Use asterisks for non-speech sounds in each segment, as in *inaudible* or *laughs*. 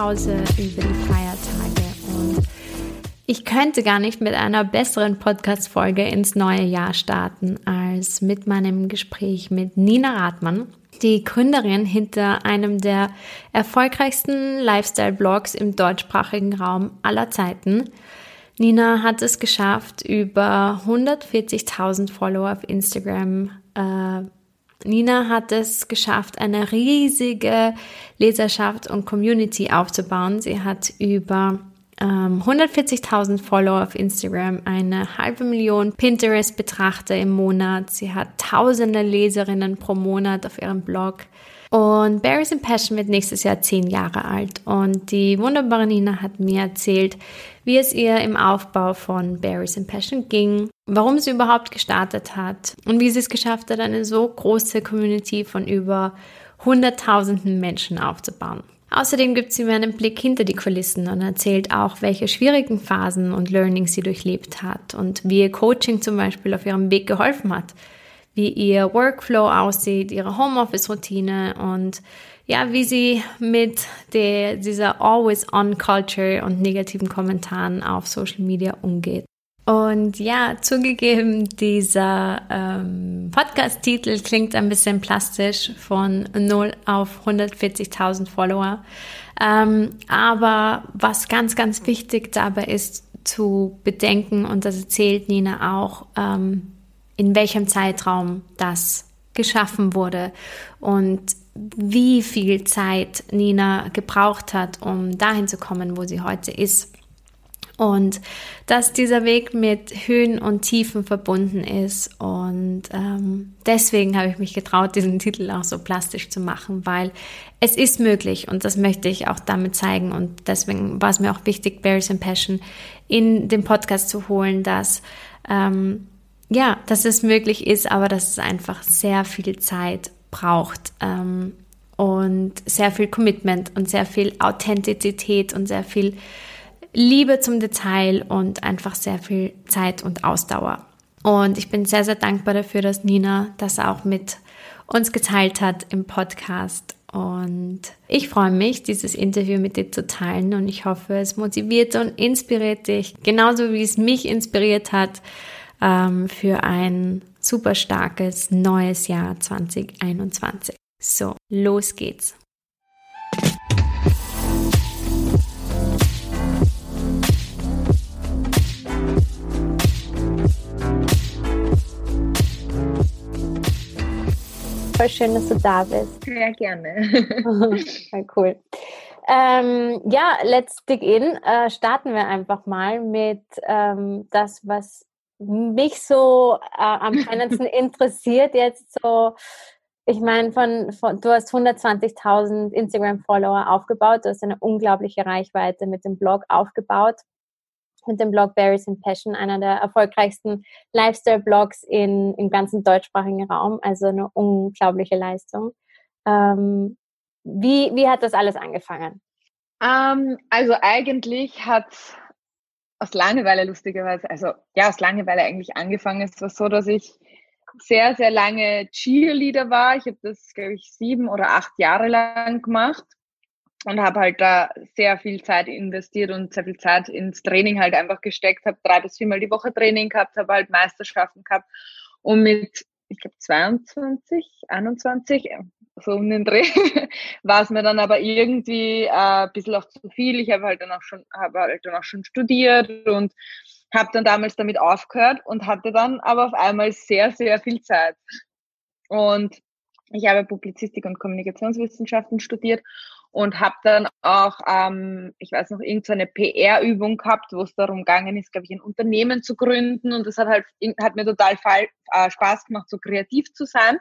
Pause über die Feiertage und ich könnte gar nicht mit einer besseren Podcast-Folge ins neue Jahr starten als mit meinem Gespräch mit Nina Rathmann die Gründerin hinter einem der erfolgreichsten Lifestyle-Blogs im deutschsprachigen Raum aller Zeiten. Nina hat es geschafft, über 140.000 Follower auf Instagram. Äh, Nina hat es geschafft, eine riesige Leserschaft und Community aufzubauen. Sie hat über 140.000 ähm, Follower auf Instagram, eine halbe Million Pinterest-Betrachter im Monat. Sie hat tausende Leserinnen pro Monat auf ihrem Blog. Und Berries in Passion wird nächstes Jahr zehn Jahre alt. Und die wunderbare Nina hat mir erzählt, wie es ihr im Aufbau von Berries in Passion ging, warum sie überhaupt gestartet hat und wie sie es geschafft hat, eine so große Community von über hunderttausenden Menschen aufzubauen. Außerdem gibt sie mir einen Blick hinter die Kulissen und erzählt auch, welche schwierigen Phasen und Learnings sie durchlebt hat und wie ihr Coaching zum Beispiel auf ihrem Weg geholfen hat, wie ihr Workflow aussieht, ihre Homeoffice-Routine und ja, wie sie mit der, dieser Always-on-Culture und negativen Kommentaren auf Social Media umgeht. Und ja, zugegeben, dieser ähm, Podcast-Titel klingt ein bisschen plastisch von 0 auf 140.000 Follower. Ähm, aber was ganz, ganz wichtig dabei ist zu bedenken, und das erzählt Nina auch, ähm, in welchem Zeitraum das geschaffen wurde und wie viel Zeit Nina gebraucht hat, um dahin zu kommen, wo sie heute ist. Und dass dieser Weg mit Höhen und Tiefen verbunden ist. Und ähm, deswegen habe ich mich getraut, diesen Titel auch so plastisch zu machen, weil es ist möglich und das möchte ich auch damit zeigen. Und deswegen war es mir auch wichtig, Berries and Passion in den Podcast zu holen, dass ähm, ja, dass es möglich ist, aber dass es einfach sehr viel Zeit braucht. Ähm, und sehr viel Commitment und sehr viel Authentizität und sehr viel Liebe zum Detail und einfach sehr viel Zeit und Ausdauer. Und ich bin sehr, sehr dankbar dafür, dass Nina das auch mit uns geteilt hat im Podcast. Und ich freue mich, dieses Interview mit dir zu teilen und ich hoffe, es motiviert und inspiriert dich, genauso wie es mich inspiriert hat, ähm, für ein super starkes neues Jahr 2021. So, los geht's. Voll schön, dass du da bist. Sehr gerne. *laughs* Voll cool. Ähm, ja, let's dig in. Äh, starten wir einfach mal mit ähm, das, was mich so äh, am brennendsten *laughs* interessiert. Jetzt so, ich meine, von, von, du hast 120.000 Instagram-Follower aufgebaut, du hast eine unglaubliche Reichweite mit dem Blog aufgebaut mit dem Blog Berries in Passion, einer der erfolgreichsten Lifestyle-Blogs im ganzen deutschsprachigen Raum. Also eine unglaubliche Leistung. Ähm, wie, wie hat das alles angefangen? Ähm, also eigentlich hat aus Langeweile lustigerweise, also ja, aus Langeweile eigentlich angefangen. Es war so, dass ich sehr, sehr lange Cheerleader war. Ich habe das, glaube ich, sieben oder acht Jahre lang gemacht und habe halt da sehr viel Zeit investiert und sehr viel Zeit ins Training halt einfach gesteckt, habe drei bis viermal die Woche Training gehabt, habe halt Meisterschaften gehabt und mit, ich glaube 22, 21, so um den Dreh, *laughs* war es mir dann aber irgendwie äh, ein bisschen auch zu viel. Ich habe halt dann auch schon, halt dann auch schon studiert und habe dann damals damit aufgehört und hatte dann aber auf einmal sehr, sehr viel Zeit. Und ich habe Publizistik und Kommunikationswissenschaften studiert und habe dann auch, ähm, ich weiß noch, irgendeine so PR-Übung gehabt, wo es darum gegangen ist, glaube ich, ein Unternehmen zu gründen und das hat halt hat mir total fall, äh, Spaß gemacht, so kreativ zu sein.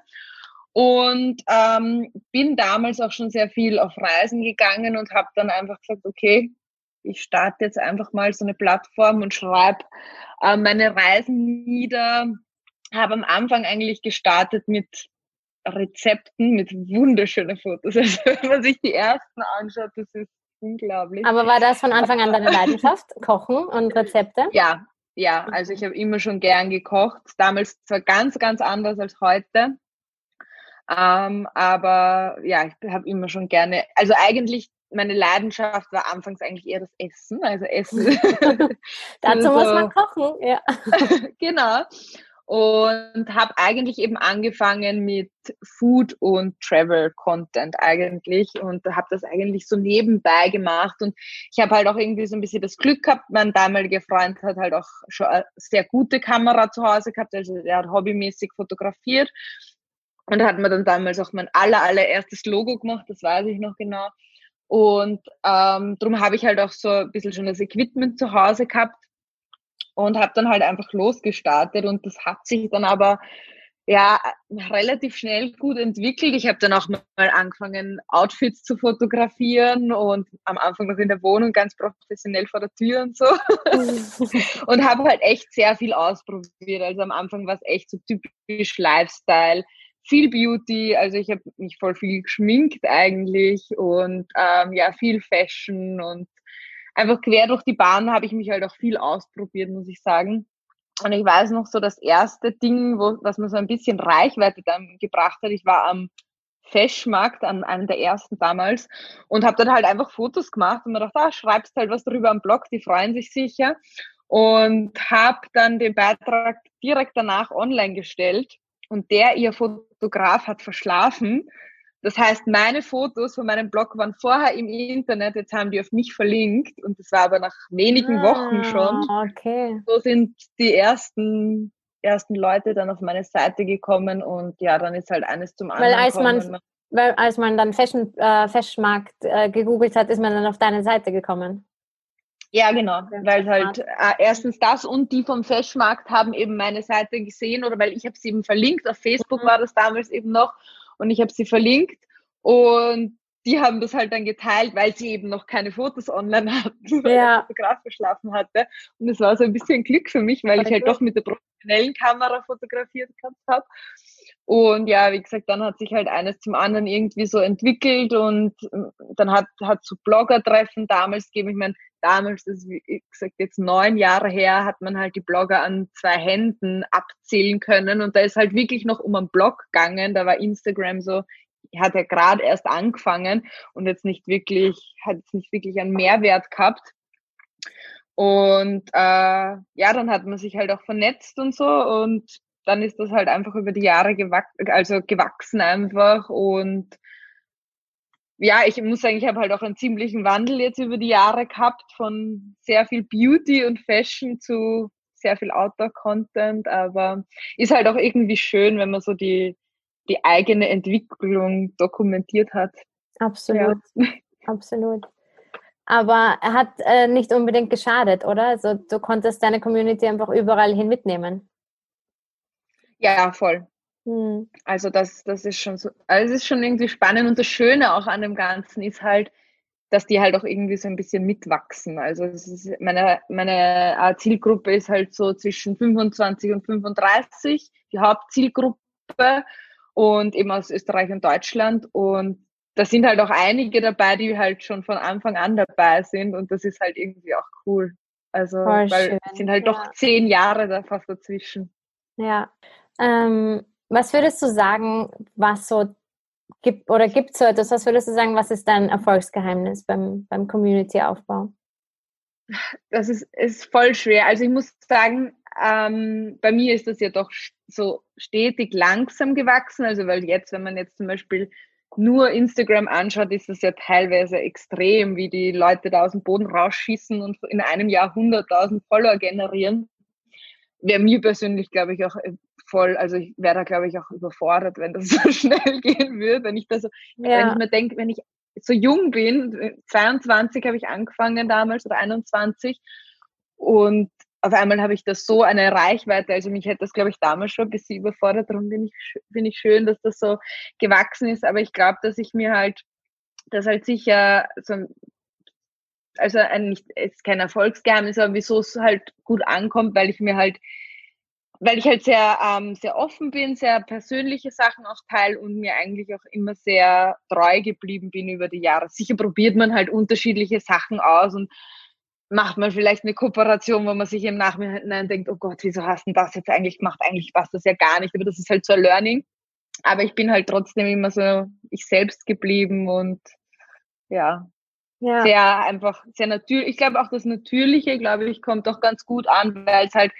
Und ähm, bin damals auch schon sehr viel auf Reisen gegangen und habe dann einfach gesagt, okay, ich starte jetzt einfach mal so eine Plattform und schreibe äh, meine Reisen nieder. Habe am Anfang eigentlich gestartet mit Rezepten, mit wunderschönen Fotos. *laughs* Also wenn man sich die ersten anschaut, das ist unglaublich. Aber war das von Anfang an deine Leidenschaft, *laughs* Kochen und Rezepte? Ja, ja. Also ich habe immer schon gern gekocht. Damals zwar ganz, ganz anders als heute. Ähm, aber ja, ich habe immer schon gerne, also eigentlich meine Leidenschaft war anfangs eigentlich eher das Essen. Also Essen. *laughs* Dazu so, muss man kochen, ja. *laughs* genau. Und habe eigentlich eben angefangen mit Food und Travel Content eigentlich und habe das eigentlich so nebenbei gemacht und ich habe halt auch irgendwie so ein bisschen das Glück gehabt, mein damaliger Freund hat halt auch schon eine sehr gute Kamera zu Hause gehabt, also er hat hobbymäßig fotografiert und hat mir dann damals auch mein aller, allererstes Logo gemacht, das weiß ich noch genau. Und ähm, darum habe ich halt auch so ein bisschen schon das Equipment zu Hause gehabt und habe dann halt einfach losgestartet und das hat sich dann aber ja relativ schnell gut entwickelt. Ich habe dann auch mal angefangen, Outfits zu fotografieren und am Anfang noch in der Wohnung ganz professionell vor der Tür und so. *laughs* und habe halt echt sehr viel ausprobiert. Also am Anfang war es echt so typisch Lifestyle viel Beauty, also ich habe mich voll viel geschminkt eigentlich und ähm, ja, viel Fashion und einfach quer durch die Bahn habe ich mich halt auch viel ausprobiert, muss ich sagen. Und ich weiß noch so das erste Ding, wo, was mir so ein bisschen Reichweite dann gebracht hat. Ich war am Fashmarkt, an einem der ersten damals, und habe dann halt einfach Fotos gemacht und mir gedacht, ah, schreibst halt was darüber am Blog, die freuen sich sicher. Und habe dann den Beitrag direkt danach online gestellt und der ihr Fotograf hat verschlafen. Das heißt, meine Fotos von meinem Blog waren vorher im Internet, jetzt haben die auf mich verlinkt und das war aber nach wenigen ah, Wochen schon. Okay. So sind die ersten ersten Leute dann auf meine Seite gekommen und ja, dann ist halt eines zum anderen. Weil als man, weil als man dann Fashion, äh, Fashionmarkt äh, gegoogelt hat, ist man dann auf deine Seite gekommen. Ja, genau, weil halt äh, erstens das und die vom Fashmarkt haben eben meine Seite gesehen oder weil ich habe sie eben verlinkt, auf Facebook mhm. war das damals eben noch und ich habe sie verlinkt und die haben das halt dann geteilt, weil sie eben noch keine Fotos online *laughs* hatten, weil ja. der Fotograf geschlafen hatte. Und es war so ein bisschen Glück für mich, weil ich halt doch mit der professionellen Kamera fotografiert habe. Und ja, wie gesagt, dann hat sich halt eines zum anderen irgendwie so entwickelt und ähm, dann hat hat so Blogger-Treffen damals gegeben. Ich meine, damals, das ist wie gesagt jetzt neun Jahre her, hat man halt die Blogger an zwei Händen abzählen können und da ist halt wirklich noch um einen Blog gegangen. Da war Instagram so, hat ja gerade erst angefangen und jetzt nicht wirklich, hat jetzt nicht wirklich einen Mehrwert gehabt. Und äh, ja, dann hat man sich halt auch vernetzt und so und dann ist das halt einfach über die Jahre gewach also gewachsen einfach und ja, ich muss sagen, ich habe halt auch einen ziemlichen Wandel jetzt über die Jahre gehabt von sehr viel Beauty und Fashion zu sehr viel Outdoor-Content, aber ist halt auch irgendwie schön, wenn man so die, die eigene Entwicklung dokumentiert hat. Absolut, ja. *laughs* absolut. Aber er hat äh, nicht unbedingt geschadet, oder? Also du konntest deine Community einfach überall hin mitnehmen. Ja, voll. Hm. Also das, das ist schon so, also es ist schon irgendwie spannend und das Schöne auch an dem Ganzen ist halt, dass die halt auch irgendwie so ein bisschen mitwachsen. Also ist, meine, meine Zielgruppe ist halt so zwischen 25 und 35, die Hauptzielgruppe und eben aus Österreich und Deutschland und da sind halt auch einige dabei, die halt schon von Anfang an dabei sind und das ist halt irgendwie auch cool. Also, Voll weil schön. es sind halt ja. doch zehn Jahre da fast dazwischen. Ja, ähm, was würdest du sagen, was so gibt oder gibt so etwas, was würdest du sagen, was ist dein Erfolgsgeheimnis beim, beim Community-Aufbau? Das ist, ist voll schwer. Also ich muss sagen, ähm, bei mir ist das ja doch so stetig langsam gewachsen. Also weil jetzt, wenn man jetzt zum Beispiel nur Instagram anschaut, ist es ja teilweise extrem, wie die Leute da aus dem Boden rausschießen und in einem Jahr 100.000 Follower generieren. Wäre mir persönlich, glaube ich, auch voll, also ich wäre da, glaube ich, auch überfordert, wenn das *laughs* so schnell gehen würde. Wenn ich da so, ja. wenn ich mir denke, wenn ich so jung bin, 22 habe ich angefangen damals oder 21 und auf einmal habe ich das so eine Reichweite. Also mich hätte das, glaube ich, damals schon ein bisschen überfordert. Darum bin ich, finde ich schön, dass das so gewachsen ist. Aber ich glaube, dass ich mir halt, das halt sicher so also ein, nicht, ist kein Erfolgsgeheimnis, aber wieso es halt gut ankommt, weil ich mir halt, weil ich halt sehr, ähm, sehr offen bin, sehr persönliche Sachen auch teile und mir eigentlich auch immer sehr treu geblieben bin über die Jahre. Sicher probiert man halt unterschiedliche Sachen aus und macht man vielleicht eine Kooperation, wo man sich im Nachhinein denkt, oh Gott, wieso hast du das jetzt eigentlich gemacht? Eigentlich passt das ja gar nicht, aber das ist halt so ein Learning. Aber ich bin halt trotzdem immer so ich selbst geblieben und ja, ja. sehr einfach, sehr natürlich. Ich glaube auch das Natürliche, glaube ich, kommt doch ganz gut an, weil es halt,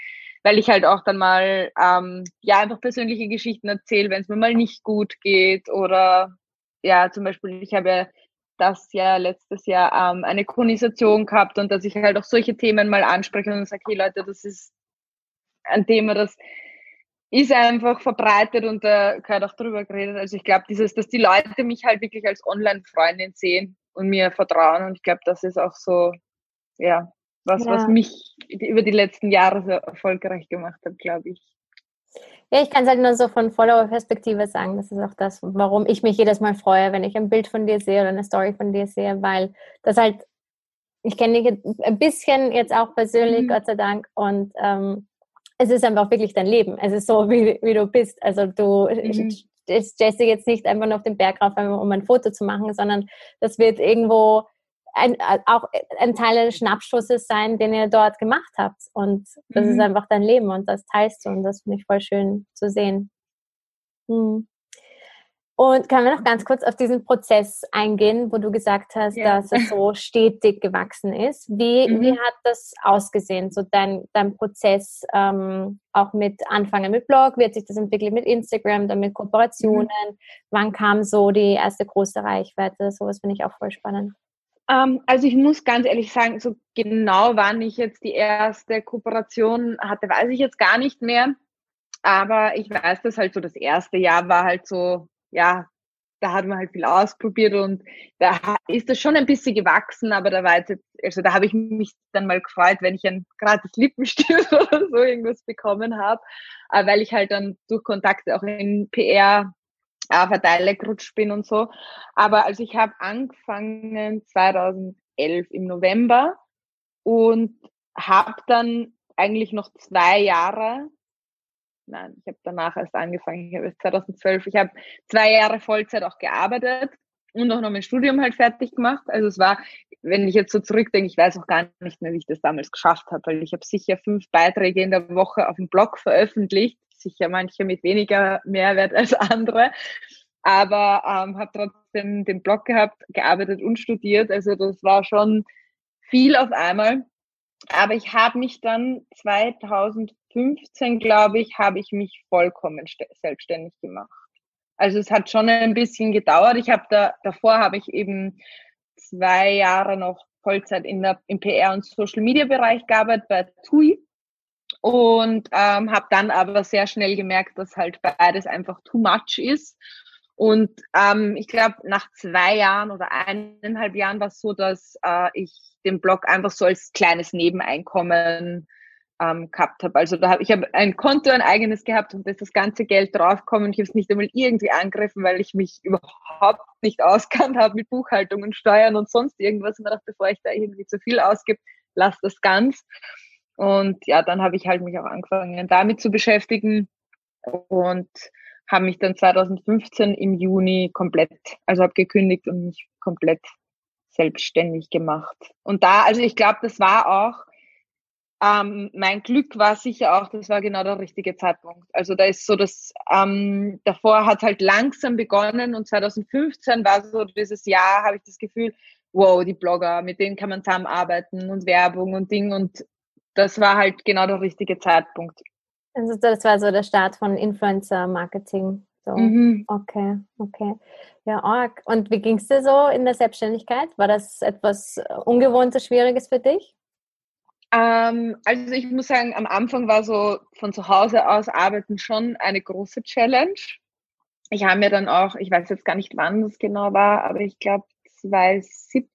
weil ich halt auch dann mal, ähm, ja, einfach persönliche Geschichten erzähle, wenn es mir mal nicht gut geht oder ja, zum Beispiel, ich habe ja das ja letztes Jahr ähm, eine Chronisation gehabt und dass ich halt auch solche Themen mal anspreche und sage, hey Leute, das ist ein Thema, das ist einfach verbreitet und da gehört auch drüber geredet. Also ich glaube, dieses, dass die Leute mich halt wirklich als Online-Freundin sehen und mir vertrauen und ich glaube, das ist auch so, ja, was, ja. was mich über die letzten Jahre so erfolgreich gemacht hat, glaube ich. Ja, ich kann es halt nur so von Follower-Perspektive sagen. Das ist auch das, warum ich mich jedes Mal freue, wenn ich ein Bild von dir sehe oder eine Story von dir sehe, weil das halt, ich kenne dich ein bisschen jetzt auch persönlich, mhm. Gott sei Dank, und ähm, es ist einfach wirklich dein Leben. Es ist so, wie, wie du bist. Also du mhm. Stellst dich jetzt nicht einfach nur auf den Berg rauf, um ein Foto zu machen, sondern das wird irgendwo ein, äh, auch ein Teil des Schnappschusses sein, den ihr dort gemacht habt. Und das mhm. ist einfach dein Leben und das teilst du und das finde ich voll schön zu sehen. Hm. Und können wir noch ganz kurz auf diesen Prozess eingehen, wo du gesagt hast, ja. dass es so stetig gewachsen ist. Wie, mhm. wie hat das ausgesehen, so dein, dein Prozess ähm, auch mit Anfangen mit Blog? Wie hat sich das entwickelt mit Instagram, dann mit Kooperationen? Mhm. Wann kam so die erste große Reichweite? Sowas finde ich auch voll spannend. Ähm, also ich muss ganz ehrlich sagen, so genau wann ich jetzt die erste Kooperation hatte, weiß ich jetzt gar nicht mehr. Aber ich weiß, dass halt so das erste Jahr war halt so, ja, da hat man halt viel ausprobiert und da ist das schon ein bisschen gewachsen, aber da war jetzt, also da habe ich mich dann mal gefreut, wenn ich ein gratis Lippenstift *laughs* oder so irgendwas bekommen habe, äh, weil ich halt dann durch Kontakte auch in PR äh, Verteiler gerutscht bin und so. Aber also ich habe angefangen 2011 im November und habe dann eigentlich noch zwei Jahre, nein, ich habe danach erst angefangen, ich habe 2012, ich habe zwei Jahre Vollzeit auch gearbeitet und auch noch mein Studium halt fertig gemacht. Also es war, wenn ich jetzt so zurückdenke, ich weiß auch gar nicht mehr, wie ich das damals geschafft habe, weil ich habe sicher fünf Beiträge in der Woche auf dem Blog veröffentlicht sicher manche mit weniger Mehrwert als andere. Aber ähm, habe trotzdem den Blog gehabt, gearbeitet und studiert. Also das war schon viel auf einmal. Aber ich habe mich dann 2015, glaube ich, habe ich mich vollkommen selbstständig gemacht. Also es hat schon ein bisschen gedauert. Ich habe da davor habe ich eben zwei Jahre noch Vollzeit in der, im PR und Social Media Bereich gearbeitet bei TUI und ähm, habe dann aber sehr schnell gemerkt, dass halt beides einfach too much ist. Und ähm, ich glaube, nach zwei Jahren oder eineinhalb Jahren war es so, dass äh, ich den Blog einfach so als kleines Nebeneinkommen ähm, gehabt habe. Also da habe ich habe ein Konto, ein eigenes gehabt und da ist das ganze Geld draufgekommen. Ich habe es nicht einmal irgendwie angegriffen, weil ich mich überhaupt nicht auskannt habe mit Buchhaltung und Steuern und sonst irgendwas. Und dachte, bevor ich da irgendwie zu viel ausgebe, lass das ganz. Und ja, dann habe ich halt mich auch angefangen, damit zu beschäftigen und habe mich dann 2015 im Juni komplett, also habe gekündigt und mich komplett selbstständig gemacht. Und da, also ich glaube, das war auch, ähm, mein Glück war sicher auch, das war genau der richtige Zeitpunkt. Also da ist so das, ähm, davor hat halt langsam begonnen und 2015 war so dieses Jahr, habe ich das Gefühl, wow, die Blogger, mit denen kann man zusammenarbeiten und Werbung und Ding und das war halt genau der richtige Zeitpunkt. Also das war so der Start von Influencer-Marketing. So. Mhm. Okay, okay. Ja, arg. Und wie ging es dir so in der Selbstständigkeit? War das etwas Ungewohntes, Schwieriges für dich? Ähm, also ich muss sagen, am Anfang war so von zu Hause aus arbeiten schon eine große Challenge. Ich habe mir dann auch, ich weiß jetzt gar nicht, wann das genau war, aber ich glaube 2017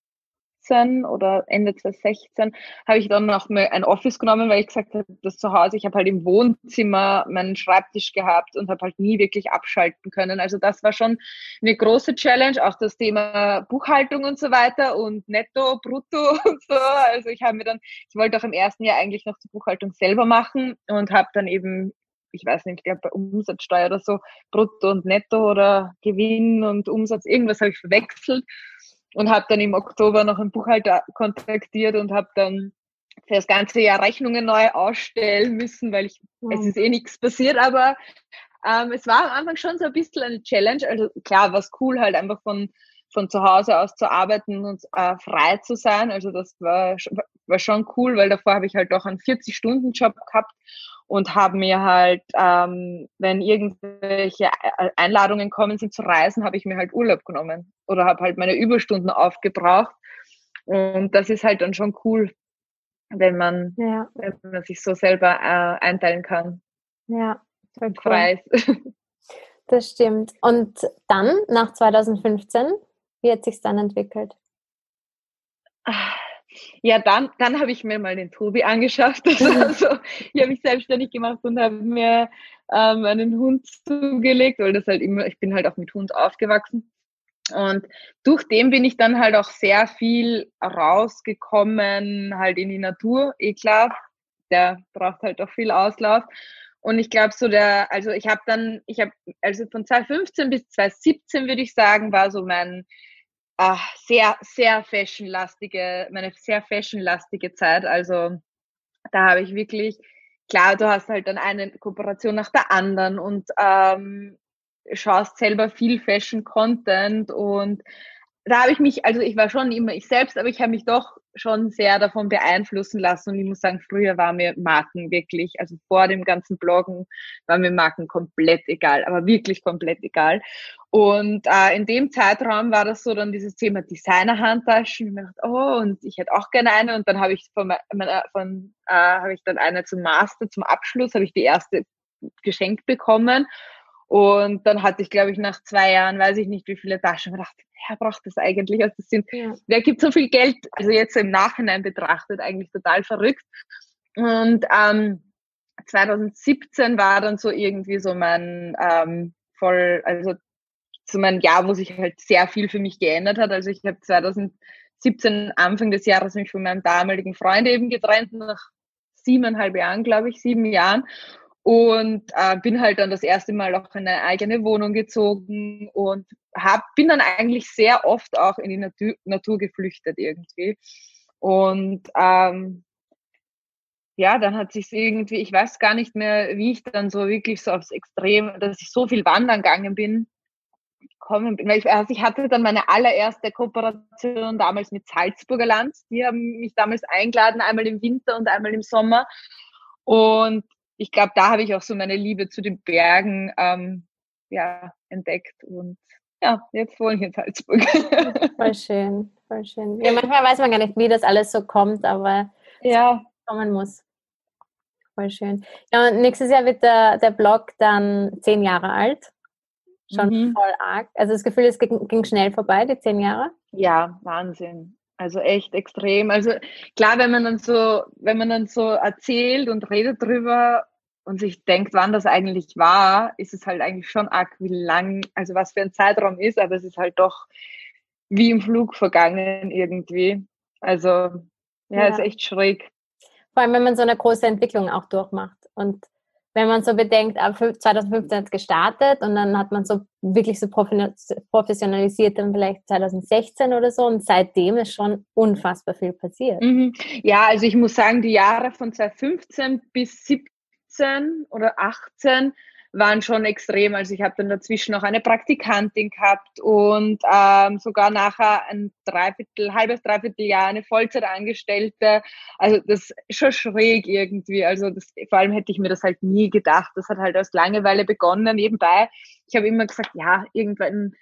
2015 oder Ende 2016 habe ich dann noch mal ein Office genommen, weil ich gesagt habe, das zu Hause, ich habe halt im Wohnzimmer meinen Schreibtisch gehabt und habe halt nie wirklich abschalten können. Also das war schon eine große Challenge, auch das Thema Buchhaltung und so weiter und Netto, Brutto *laughs* und so. Also ich habe mir dann, ich wollte auch im ersten Jahr eigentlich noch die Buchhaltung selber machen und habe dann eben ich weiß nicht, ich glaube bei Umsatzsteuer oder so, Brutto und Netto oder Gewinn und Umsatz, irgendwas habe ich verwechselt und habe dann im Oktober noch einen Buchhalter kontaktiert und habe dann für das ganze Jahr Rechnungen neu ausstellen müssen, weil ich, mhm. es ist eh nichts passiert, aber ähm, es war am Anfang schon so ein bisschen eine Challenge. Also klar, war es cool, halt einfach von, von zu Hause aus zu arbeiten und äh, frei zu sein. Also das war, war schon cool, weil davor habe ich halt auch einen 40-Stunden-Job gehabt und habe mir halt, ähm, wenn irgendwelche Einladungen kommen sind zu reisen, habe ich mir halt Urlaub genommen oder habe halt meine Überstunden aufgebraucht. Und das ist halt dann schon cool, wenn man, ja. wenn man sich so selber äh, einteilen kann. Ja, voll cool. Frei ist. *laughs* Das stimmt. Und dann, nach 2015, wie hat sich dann entwickelt? Ach ja, dann, dann habe ich mir mal den Tobi angeschafft. *laughs* Also, ich habe mich selbstständig gemacht und habe mir ähm, einen Hund zugelegt, weil das halt immer, ich bin halt auch mit Hund aufgewachsen. Und durch den bin ich dann halt auch sehr viel rausgekommen, halt in die Natur, eh klar. Der braucht halt auch viel Auslauf. Und ich glaube so der, also ich habe dann, ich habe, also von 2015 bis 2017 würde ich sagen, war so mein äh, sehr, sehr fashionlastige, meine sehr fashionlastige Zeit. Also da habe ich wirklich, klar, du hast halt dann eine Kooperation nach der anderen und ähm, schaust selber viel Fashion-Content und da habe ich mich, also ich war schon immer ich selbst, aber ich habe mich doch schon sehr davon beeinflussen lassen. Und ich muss sagen, früher war mir Marken wirklich, also vor dem ganzen Bloggen war mir Marken komplett egal, aber wirklich komplett egal. Und äh, in dem Zeitraum war das so dann dieses Thema Designer-Handtaschen. Ich dachte, oh, und ich hätte auch gerne eine. Und dann habe ich von, von äh, habe ich dann eine zum Master, zum Abschluss, habe ich die erste geschenkt bekommen. Und dann hatte ich, glaube ich, nach zwei Jahren, weiß ich nicht, wie viele Taschen, und dachte, wer braucht das eigentlich? Also das sind, ja. wer gibt so viel Geld? Also jetzt im Nachhinein betrachtet, eigentlich total verrückt. Und ähm, 2017 war dann so irgendwie so mein ähm, voll, also so mein Jahr, wo sich halt sehr viel für mich geändert hat. Also ich habe 2017 Anfang des Jahres mich von meinem damaligen Freund eben getrennt, nach siebeneinhalb Jahren, glaube ich, sieben Jahren und äh, bin halt dann das erste Mal auch in eine eigene Wohnung gezogen und hab, bin dann eigentlich sehr oft auch in die Natur, Natur geflüchtet irgendwie. Und ähm, ja, dann hat sich irgendwie, ich weiß gar nicht mehr, wie ich dann so wirklich so aufs Extrem, dass ich so viel wandern gegangen bin, kommen bin. Ich, also ich hatte dann meine allererste Kooperation damals mit Salzburger Land. Die haben mich damals eingeladen, einmal im Winter und einmal im Sommer. Und ich glaube, da habe ich auch so meine Liebe zu den Bergen ähm, ja, entdeckt und ja, jetzt wohne ich in Salzburg. Voll *laughs* schön, voll schön. Ja, manchmal weiß man gar nicht, wie das alles so kommt, aber ja. kommen muss. Voll schön. Ja, und nächstes Jahr wird der, der Blog dann zehn Jahre alt. Schon mhm. voll arg. Also das Gefühl, es ging, ging schnell vorbei, die zehn Jahre? Ja, Wahnsinn. Also echt extrem. Also klar, wenn man dann so, wenn man dann so erzählt und redet drüber und sich denkt, wann das eigentlich war, ist es halt eigentlich schon arg, wie lang, also was für ein Zeitraum ist, aber es ist halt doch wie im Flug vergangen irgendwie. Also ja, ja. ist echt schräg. Vor allem, wenn man so eine große Entwicklung auch durchmacht und wenn man so bedenkt, ab 2015 hat es gestartet und dann hat man so wirklich so professionalisiert dann vielleicht 2016 oder so und seitdem ist schon unfassbar viel passiert. Mhm. Ja, also ich muss sagen, die Jahre von 2015 bis 17 oder 18 waren schon extrem. Also ich habe dann dazwischen noch eine Praktikantin gehabt und ähm, sogar nachher ein Dreiviertel, halbes Dreivierteljahr eine Vollzeitangestellte. Also das ist schon schräg irgendwie. Also das, vor allem hätte ich mir das halt nie gedacht. Das hat halt aus Langeweile begonnen nebenbei. Ich habe immer gesagt, ja, irgendwann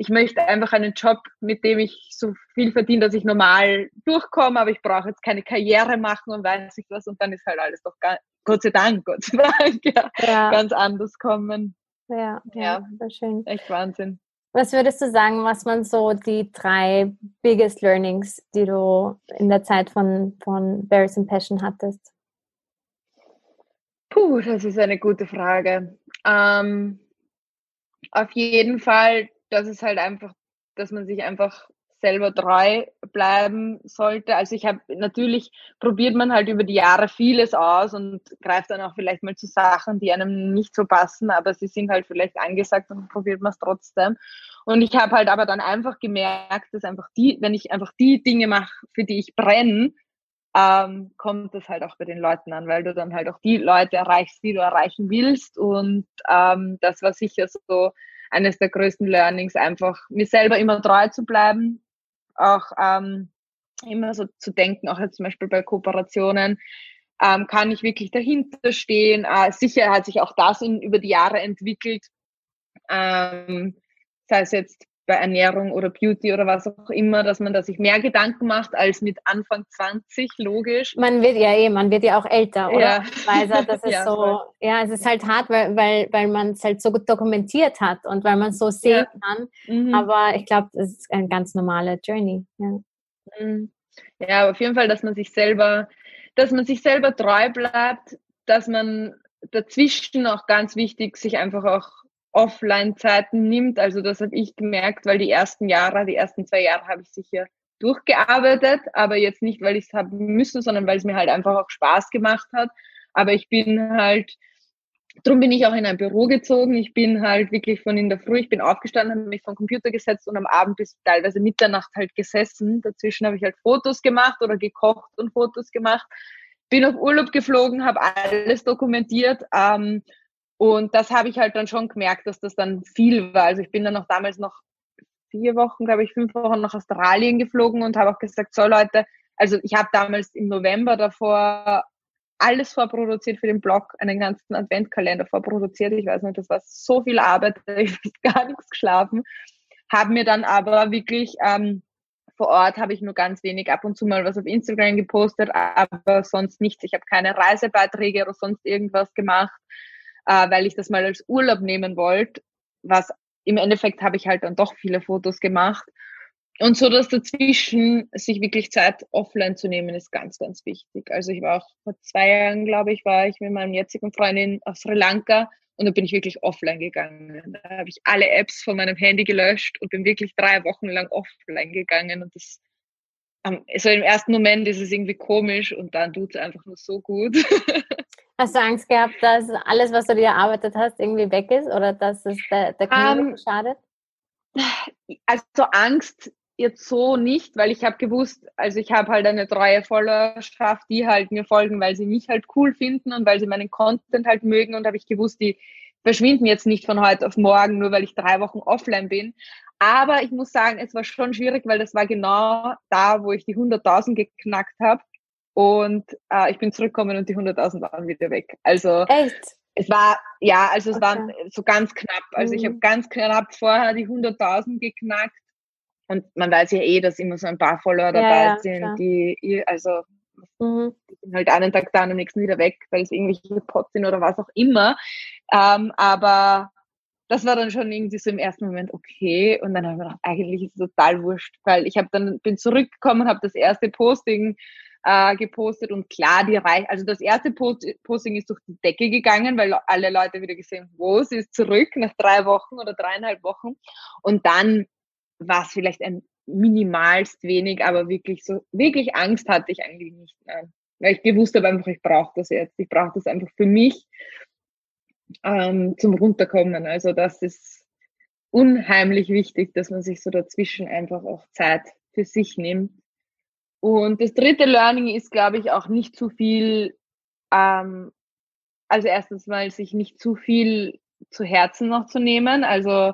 ich möchte einfach einen Job, mit dem ich so viel verdiene, dass ich normal durchkomme, aber ich brauche jetzt keine Karriere machen und weiß nicht was und dann ist halt alles doch gar, Gott sei Dank, Gott sei Dank, *laughs* ja, ja. ganz anders kommen. Ja, ja, ja. schön. Echt Wahnsinn. Was würdest du sagen, was waren so die drei biggest learnings, die du in der Zeit von, von Berries and Passion hattest? Puh, das ist eine gute Frage. Ähm, auf jeden Fall, dass es halt einfach, dass man sich einfach selber treu bleiben sollte. Also ich habe natürlich probiert man halt über die Jahre vieles aus und greift dann auch vielleicht mal zu Sachen, die einem nicht so passen, aber sie sind halt vielleicht angesagt und probiert man es trotzdem. Und ich habe halt aber dann einfach gemerkt, dass einfach die, wenn ich einfach die Dinge mache, für die ich brenne, ähm, kommt das halt auch bei den Leuten an, weil du dann halt auch die Leute erreichst, die du erreichen willst. Und ähm, das war sicher so eines der größten Learnings, einfach mir selber immer treu zu bleiben, auch ähm, immer so zu denken, auch jetzt zum Beispiel bei Kooperationen, ähm, kann ich wirklich dahinter stehen. Äh, sicher hat sich auch das in, über die Jahre entwickelt, ähm, sei es jetzt bei Ernährung oder Beauty oder was auch immer, dass man da sich mehr Gedanken macht als mit Anfang 20, logisch. Man wird ja eh, man wird ja auch älter, oder? Ja. Weiser, das *laughs* ist ja, so, voll. ja, es ist halt hart, weil, weil, weil man es halt so gut dokumentiert hat und weil man so sehen ja. kann. Mhm. Aber ich glaube, das ist eine ganz normale Journey. Ja. Mhm. ja, auf jeden Fall, dass man sich selber, dass man sich selber treu bleibt, dass man dazwischen auch ganz wichtig sich einfach auch Offline-Zeiten nimmt. Also das habe ich gemerkt, weil die ersten Jahre, die ersten zwei Jahre habe ich sicher durchgearbeitet, aber jetzt nicht, weil ich es haben müssen, sondern weil es mir halt einfach auch Spaß gemacht hat. Aber ich bin halt, darum bin ich auch in ein Büro gezogen. Ich bin halt wirklich von in der Früh, ich bin aufgestanden, habe mich vom Computer gesetzt und am Abend bis teilweise Mitternacht halt gesessen. Dazwischen habe ich halt Fotos gemacht oder gekocht und Fotos gemacht. Bin auf Urlaub geflogen, habe alles dokumentiert. Ähm, und das habe ich halt dann schon gemerkt, dass das dann viel war. Also ich bin dann noch damals noch vier Wochen, glaube ich, fünf Wochen nach Australien geflogen und habe auch gesagt, so Leute, also ich habe damals im November davor alles vorproduziert für den Blog, einen ganzen Adventkalender vorproduziert. Ich weiß nicht, das war so viel Arbeit, *laughs* ich habe gar nichts geschlafen. Habe mir dann aber wirklich ähm, vor Ort habe ich nur ganz wenig ab und zu mal was auf Instagram gepostet, aber sonst nichts. Ich habe keine Reisebeiträge oder sonst irgendwas gemacht äh, weil ich das mal als Urlaub nehmen wollte. Was im Endeffekt habe ich halt dann doch viele Fotos gemacht. Und so dass dazwischen sich wirklich Zeit offline zu nehmen, ist ganz, ganz wichtig. Also ich war auch vor zwei Jahren, glaube ich, war ich mit meinem jetzigen Freundin auf Sri Lanka und da bin ich wirklich offline gegangen. Da habe ich alle Apps von meinem Handy gelöscht und bin wirklich drei Wochen lang offline gegangen. Und das, so im ersten Moment ist es irgendwie komisch und dann tut es einfach nur so gut. *laughs* Hast du Angst gehabt, dass alles, was du dir erarbeitet hast, irgendwie weg ist oder dass es der, der Community um, schadet? Also Angst jetzt so nicht, weil ich habe gewusst, also ich habe halt eine treue Followerschaft, die halt mir folgen, weil sie mich halt cool finden und weil sie meinen Content halt mögen und habe ich gewusst, die verschwinden jetzt nicht von heute auf morgen, nur weil ich drei Wochen offline bin. Aber ich muss sagen, es war schon schwierig, weil das war genau da, wo ich die 100.000 geknackt habe. Und äh, ich bin zurückgekommen und die 100.000 waren wieder weg. Also Echt? es war, ja, also es okay. war so ganz knapp. Also mhm. ich habe ganz knapp vorher die 100.000 geknackt. Und man weiß ja eh, dass immer so ein paar Follower dabei ja, sind, klar. die, also mhm. die sind halt einen Tag da und am nächsten wieder weg, weil es irgendwelche Pots sind oder was auch immer. Ähm, aber das war dann schon irgendwie so im ersten Moment okay. Und dann habe ich mir gedacht, eigentlich ist es total wurscht, weil ich habe dann bin zurückgekommen, habe das erste Posting äh, gepostet und klar, die Reich, also das erste Post Posting ist durch die Decke gegangen, weil alle Leute wieder gesehen, wo sie ist zurück nach drei Wochen oder dreieinhalb Wochen und dann war es vielleicht ein minimalst wenig, aber wirklich so, wirklich Angst hatte ich eigentlich nicht mehr. Weil ich gewusst habe einfach, ich brauche das jetzt, ich brauche das einfach für mich ähm, zum Runterkommen. Also das ist unheimlich wichtig, dass man sich so dazwischen einfach auch Zeit für sich nimmt und das dritte Learning ist, glaube ich, auch nicht zu viel, ähm, also erstens mal sich nicht zu viel zu Herzen noch zu nehmen, also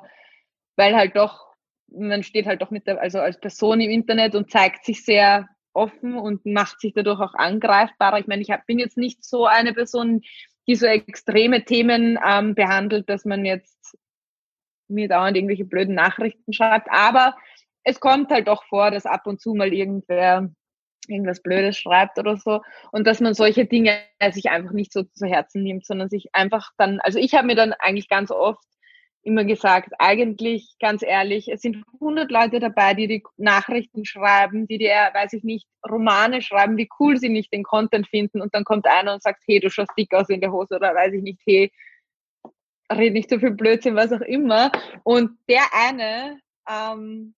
weil halt doch, man steht halt doch mit der, also als Person im Internet und zeigt sich sehr offen und macht sich dadurch auch angreifbarer. Ich meine, ich hab, bin jetzt nicht so eine Person, die so extreme Themen ähm, behandelt, dass man jetzt mir dauernd irgendwelche blöden Nachrichten schreibt, aber es kommt halt doch vor, dass ab und zu mal irgendwer irgendwas Blödes schreibt oder so und dass man solche Dinge sich einfach nicht so zu Herzen nimmt, sondern sich einfach dann, also ich habe mir dann eigentlich ganz oft immer gesagt, eigentlich, ganz ehrlich, es sind 100 Leute dabei, die die Nachrichten schreiben, die dir, weiß ich nicht, Romane schreiben, wie cool sie nicht den Content finden und dann kommt einer und sagt, hey, du schaust dick aus in der Hose oder weiß ich nicht, hey, red nicht so viel Blödsinn, was auch immer. Und der eine ähm,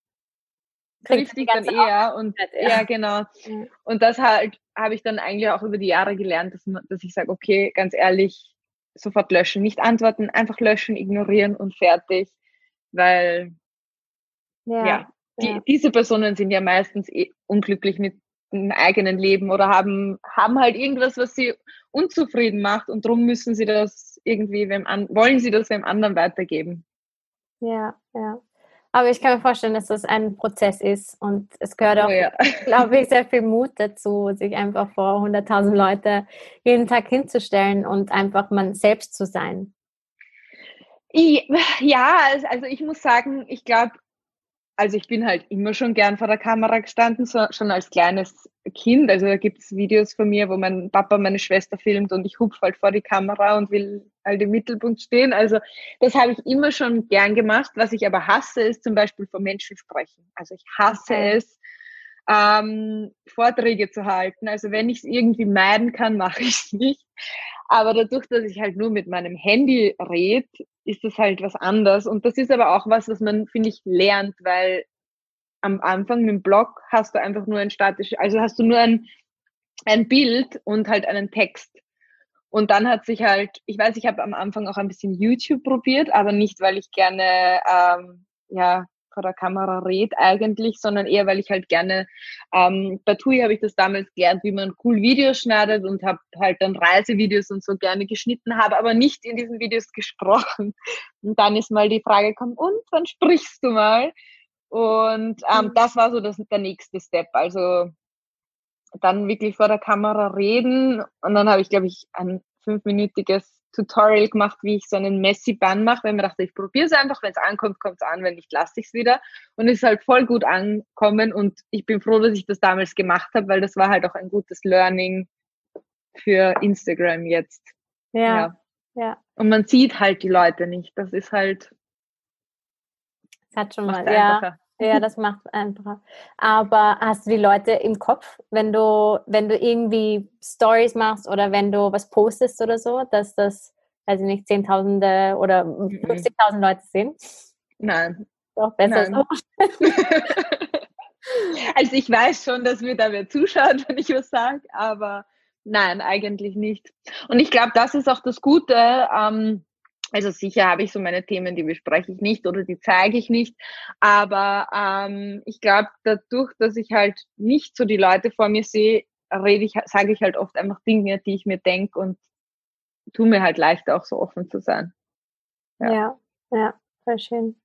trifft dich dann eher und ja, ja genau. Und das halt habe ich dann eigentlich auch über die Jahre gelernt, dass, dass ich sage, okay, ganz ehrlich, sofort löschen, nicht antworten, einfach löschen, ignorieren und fertig, weil ja, ja, die, ja. diese Personen sind ja meistens eh unglücklich mit dem eigenen Leben oder haben, haben halt irgendwas, was sie unzufrieden macht und darum müssen sie das irgendwie wem an, wollen sie das wem anderen weitergeben. Ja, ja. Aber ich kann mir vorstellen, dass das ein Prozess ist und es gehört auch, oh ja. *laughs* glaube ich, sehr viel Mut dazu, sich einfach vor 100.000 Leute jeden Tag hinzustellen und einfach man selbst zu sein. Ja, also ich muss sagen, ich glaube, also ich bin halt immer schon gern vor der Kamera gestanden, so, schon als kleines Kind. Also da gibt es Videos von mir, wo mein Papa meine Schwester filmt und ich hupf halt vor die Kamera und will halt im Mittelpunkt stehen. Also das habe ich immer schon gern gemacht. Was ich aber hasse, ist zum Beispiel vor Menschen sprechen. Also ich hasse okay. es, ähm, Vorträge zu halten. Also wenn ich es irgendwie meiden kann, *laughs* mache ich es nicht. Aber dadurch, dass ich halt nur mit meinem Handy rede, ist das halt was anderes. Und das ist aber auch was, was man, finde ich, lernt, weil am Anfang mit dem Blog hast du einfach nur ein statisches, also hast du nur ein, ein Bild und halt einen Text. Und dann hat sich halt, ich weiß, ich habe am Anfang auch ein bisschen YouTube probiert, aber nicht, weil ich gerne ähm, ja vor der Kamera rede eigentlich, sondern eher, weil ich halt gerne, ähm, bei TUI habe ich das damals gelernt, wie man cool Videos schneidet und habe halt dann Reisevideos und so gerne geschnitten, habe aber nicht in diesen Videos *laughs* gesprochen. Und dann ist mal die Frage gekommen, und wann sprichst du mal? Und ähm, mhm. das war so das, der nächste Step. Also dann wirklich vor der Kamera reden und dann habe ich, glaube ich, ein fünfminütiges Tutorial gemacht, wie ich so einen Messi-Bann mache, weil mir dachte, ich probiere es einfach, wenn es ankommt, kommt es an, wenn nicht, lasse ich es wieder. Und es ist halt voll gut ankommen und ich bin froh, dass ich das damals gemacht habe, weil das war halt auch ein gutes Learning für Instagram jetzt. Ja, ja. ja. Und man sieht halt die Leute nicht. Das ist halt. Das hat schon mal, ja. Ja, das macht einfacher. Aber hast du die Leute im Kopf, wenn du, wenn du irgendwie Stories machst oder wenn du was postest oder so, dass das, weiß ich nicht, Zehntausende oder 50.000 mhm. Leute sehen? Nein. Doch besser Nein. so. *laughs* also ich weiß schon, dass mir da wer zuschaut, wenn ich was sage, aber nein, eigentlich nicht. Und ich glaube, das ist auch das Gute. Ähm, also sicher habe ich so meine Themen, die bespreche ich nicht oder die zeige ich nicht. Aber ähm, ich glaube, dadurch, dass ich halt nicht so die Leute vor mir sehe, rede ich, sage ich halt oft einfach Dinge, die ich mir denke und tue mir halt leichter auch so offen zu sein. Ja, ja, ja voll schön.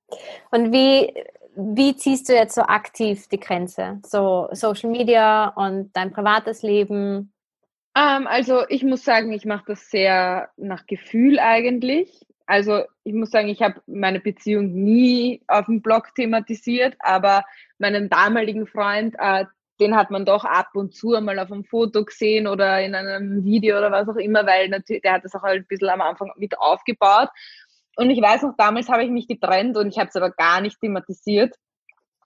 Und wie, wie ziehst du jetzt so aktiv die Grenze? So Social Media und dein privates Leben? Ähm, also ich muss sagen, ich mache das sehr nach Gefühl eigentlich also ich muss sagen, ich habe meine Beziehung nie auf dem Blog thematisiert, aber meinen damaligen Freund, äh, den hat man doch ab und zu einmal auf einem Foto gesehen oder in einem Video oder was auch immer, weil natürlich, der hat das auch halt ein bisschen am Anfang mit aufgebaut. Und ich weiß noch, damals habe ich mich getrennt und ich habe es aber gar nicht thematisiert,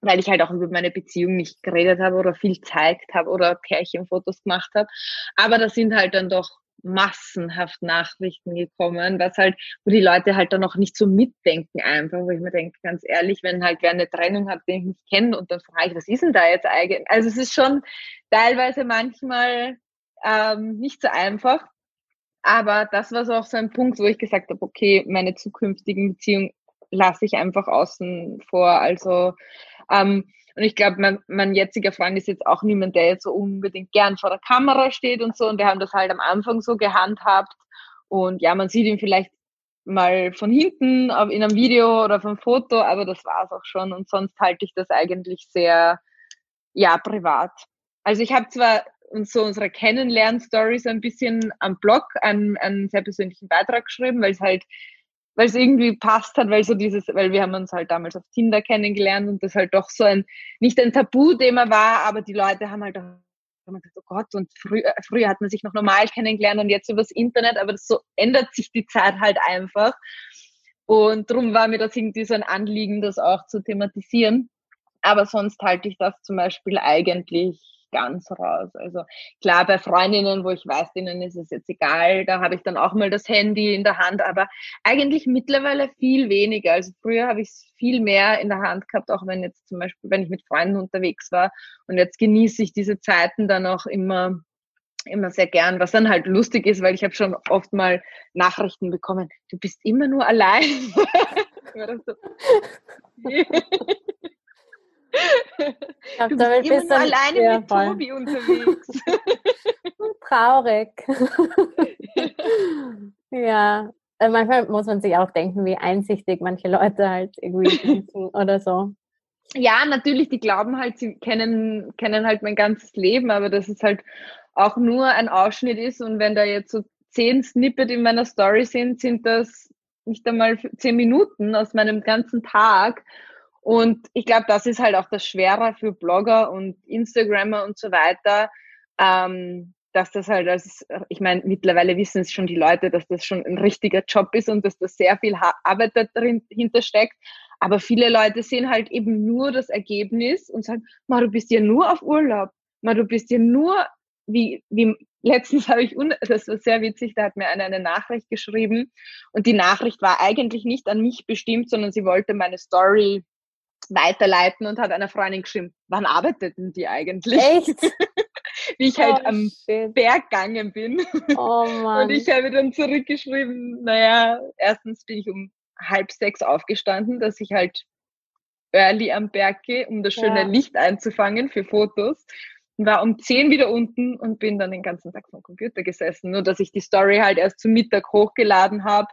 weil ich halt auch über meine Beziehung nicht geredet habe oder viel gezeigt habe oder Pärchenfotos gemacht habe. Aber das sind halt dann doch massenhaft Nachrichten gekommen, was halt, wo die Leute halt dann auch nicht so mitdenken einfach, wo ich mir denke, ganz ehrlich, wenn halt wer eine Trennung hat, den ich nicht kenne und dann frage ich, was ist denn da jetzt eigentlich? Also es ist schon teilweise manchmal ähm, nicht so einfach, aber das war so auch so ein Punkt, wo ich gesagt habe, okay, meine zukünftigen Beziehungen lasse ich einfach außen vor, also ähm, und ich glaube, mein, mein jetziger Freund ist jetzt auch niemand, der jetzt so unbedingt gern vor der Kamera steht und so. Und wir haben das halt am Anfang so gehandhabt. Und ja, man sieht ihn vielleicht mal von hinten in einem Video oder vom Foto, aber das war es auch schon. Und sonst halte ich das eigentlich sehr, ja, privat. Also ich habe zwar so unsere Kennenlern-Stories ein bisschen am Blog einen, einen sehr persönlichen Beitrag geschrieben, weil es halt weil es irgendwie passt hat, weil so dieses, weil wir haben uns halt damals auf Tinder kennengelernt und das halt doch so ein, nicht ein Tabuthema war, aber die Leute haben halt auch gesagt, oh Gott, und früher, äh, früher hat man sich noch normal kennengelernt und jetzt übers Internet, aber das so ändert sich die Zeit halt einfach. Und darum war mir das irgendwie so ein Anliegen, das auch zu thematisieren. Aber sonst halte ich das zum Beispiel eigentlich ganz raus. Also klar, bei Freundinnen, wo ich weiß, denen ist es jetzt egal, da habe ich dann auch mal das Handy in der Hand, aber eigentlich mittlerweile viel weniger. Also früher habe ich es viel mehr in der Hand gehabt, auch wenn jetzt zum Beispiel, wenn ich mit Freunden unterwegs war. Und jetzt genieße ich diese Zeiten dann auch immer immer sehr gern, was dann halt lustig ist, weil ich habe schon oft mal Nachrichten bekommen, du bist immer nur allein. *laughs* Glaub, du bist immer nur alleine ja, mit voll. Tobi unterwegs. *laughs* Traurig. *laughs* ja, äh, manchmal muss man sich auch denken, wie einsichtig manche Leute halt irgendwie sind oder so. Ja, natürlich, die glauben halt, sie kennen, kennen halt mein ganzes Leben, aber das ist halt auch nur ein Ausschnitt ist und wenn da jetzt so zehn Snippet in meiner Story sind, sind das nicht einmal zehn Minuten aus meinem ganzen Tag und ich glaube, das ist halt auch das Schwere für Blogger und Instagrammer und so weiter, ähm, dass das halt als, ich meine, mittlerweile wissen es schon die Leute, dass das schon ein richtiger Job ist und dass da sehr viel Arbeit dahinter steckt. Aber viele Leute sehen halt eben nur das Ergebnis und sagen, Ma, du bist ja nur auf Urlaub. Ma, du bist ja nur, wie, wie, letztens habe ich, das war sehr witzig, da hat mir einer eine Nachricht geschrieben und die Nachricht war eigentlich nicht an mich bestimmt, sondern sie wollte meine Story weiterleiten und hat einer Freundin geschrieben, wann arbeiteten die eigentlich? Echt? *laughs* Wie ich halt oh, am shit. Berg gegangen bin. Oh Mann. *laughs* Und ich habe dann zurückgeschrieben, naja, erstens bin ich um halb sechs aufgestanden, dass ich halt early am Berg gehe, um das schöne ja. Licht einzufangen für Fotos. War um zehn wieder unten und bin dann den ganzen Tag vom Computer gesessen. Nur, dass ich die Story halt erst zum Mittag hochgeladen habe,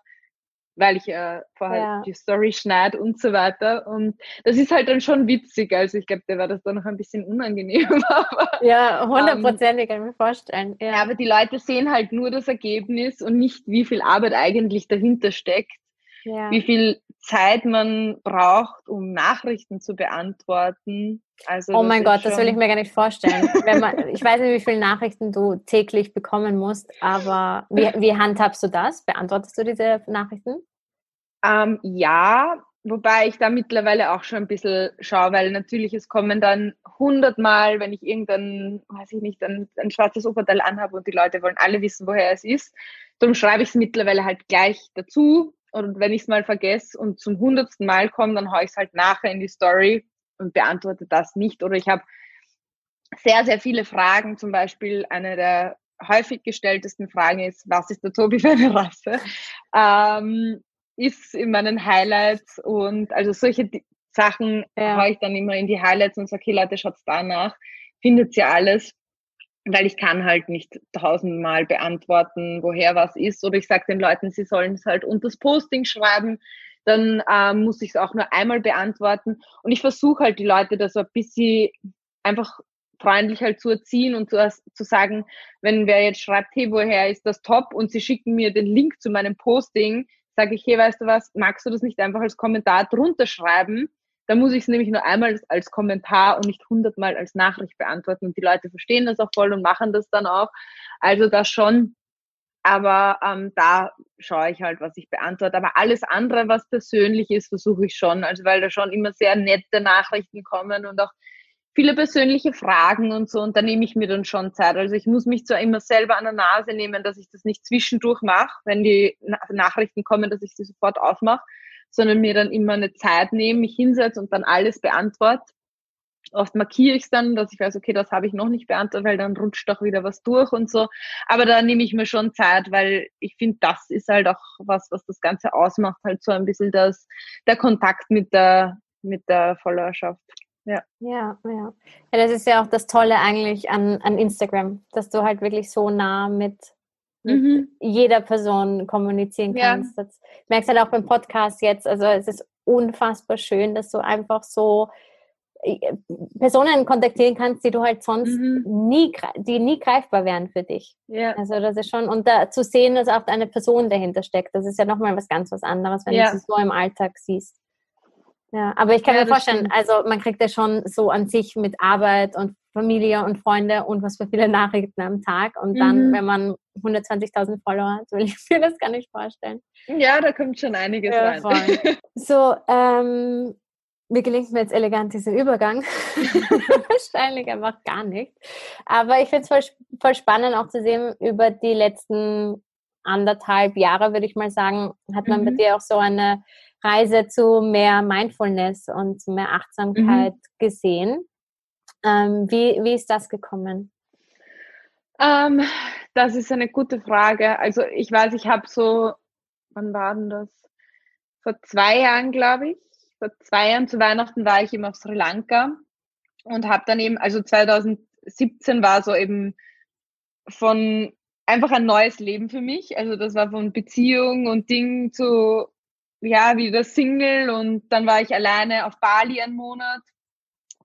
weil ich äh, vorher ja. die Story schneide und so weiter. Und das ist halt dann schon witzig. Also ich glaube, der war das dann noch ein bisschen unangenehm. *laughs* aber, ja, hundertprozentig, kann ich mir vorstellen. Ja. ja, aber die Leute sehen halt nur das Ergebnis und nicht, wie viel Arbeit eigentlich dahinter steckt. Ja. Wie viel Zeit man braucht, um Nachrichten zu beantworten. Also oh mein Gott, das will ich mir gar nicht vorstellen. Man, ich weiß nicht, wie viele Nachrichten du täglich bekommen musst, aber wie, wie handhabst du das? Beantwortest du diese Nachrichten? Ähm, ja, wobei ich da mittlerweile auch schon ein bisschen schaue, weil natürlich es kommen dann hundertmal, wenn ich irgendein, weiß ich nicht, ein, ein schwarzes Oberteil anhabe und die Leute wollen alle wissen, woher es ist, darum schreibe ich es mittlerweile halt gleich dazu. Und wenn ich es mal vergesse und zum hundertsten Mal komme, dann haue ich es halt nachher in die Story und beantworte das nicht. Oder ich habe sehr, sehr viele Fragen. Zum Beispiel eine der häufig gestelltesten Fragen ist, was ist der Tobi für eine Rasse? Ähm, ist in meinen Highlights und also solche Sachen ja. haue ich dann immer in die Highlights und sage, okay Leute, schaut's danach, findet ihr alles, weil ich kann halt nicht tausendmal beantworten, woher was ist. Oder ich sage den Leuten, sie sollen es halt unter das Posting schreiben, dann ähm, muss ich es auch nur einmal beantworten. Und ich versuche halt die Leute da so ein bisschen einfach freundlich halt zu erziehen und zu, zu sagen, wenn wer jetzt schreibt, hey, woher ist das top und sie schicken mir den Link zu meinem Posting, sage ich, hey, weißt du was, magst du das nicht einfach als Kommentar drunter schreiben? Da muss ich es nämlich nur einmal als Kommentar und nicht hundertmal als Nachricht beantworten. Und die Leute verstehen das auch voll und machen das dann auch. Also das schon aber ähm, da schaue ich halt, was ich beantworte. Aber alles andere, was persönlich ist, versuche ich schon. Also weil da schon immer sehr nette Nachrichten kommen und auch viele persönliche Fragen und so. Und da nehme ich mir dann schon Zeit. Also ich muss mich zwar immer selber an der Nase nehmen, dass ich das nicht zwischendurch mache, wenn die Nachrichten kommen, dass ich sie sofort aufmache, sondern mir dann immer eine Zeit nehme, mich hinsetze und dann alles beantworte oft markiere ich es dann, dass ich weiß, okay, das habe ich noch nicht beantwortet, weil dann rutscht doch wieder was durch und so. Aber da nehme ich mir schon Zeit, weil ich finde, das ist halt auch was, was das Ganze ausmacht, halt so ein bisschen das, der Kontakt mit der, mit der Followerschaft. Ja. ja, ja. Ja, das ist ja auch das Tolle eigentlich an, an Instagram, dass du halt wirklich so nah mit, mit mhm. jeder Person kommunizieren kannst. Ja. Das merkst halt auch beim Podcast jetzt. Also es ist unfassbar schön, dass du einfach so äh, Personen kontaktieren kannst, die du halt sonst mhm. nie, die nie greifbar wären für dich. Ja. Also das ist schon, und da zu sehen, dass auch eine Person dahinter steckt, das ist ja nochmal was ganz was anderes, wenn ja. du es so im Alltag siehst. Ja, aber ich kann ja, mir vorstellen, stimmt. also man kriegt ja schon so an sich mit Arbeit und Familie und Freunde und was für viele *laughs* Nachrichten am Tag. Und dann, mhm. wenn man 120.000 Follower. *laughs* So will ich mir das gar nicht vorstellen. Ja, da kommt schon einiges ja, rein. Voll. *laughs* So, ähm, wie gelingt mir jetzt elegant dieser Übergang? *laughs* Wahrscheinlich einfach gar nicht. Aber ich finde es voll, voll spannend auch zu sehen, über die letzten anderthalb Jahre, würde ich mal sagen, hat man mhm. bei dir auch so eine Reise zu mehr Mindfulness und zu mehr Achtsamkeit mhm. gesehen. Ähm, wie, wie ist das gekommen? Ähm, das ist eine gute Frage. Also ich weiß, ich habe so, wann war denn das? Vor zwei Jahren, glaube ich. Vor zwei Jahren zu Weihnachten war ich eben auf Sri Lanka und habe dann eben, also 2017 war so eben von einfach ein neues Leben für mich. Also das war von Beziehung und Ding zu, ja, wieder Single und dann war ich alleine auf Bali einen Monat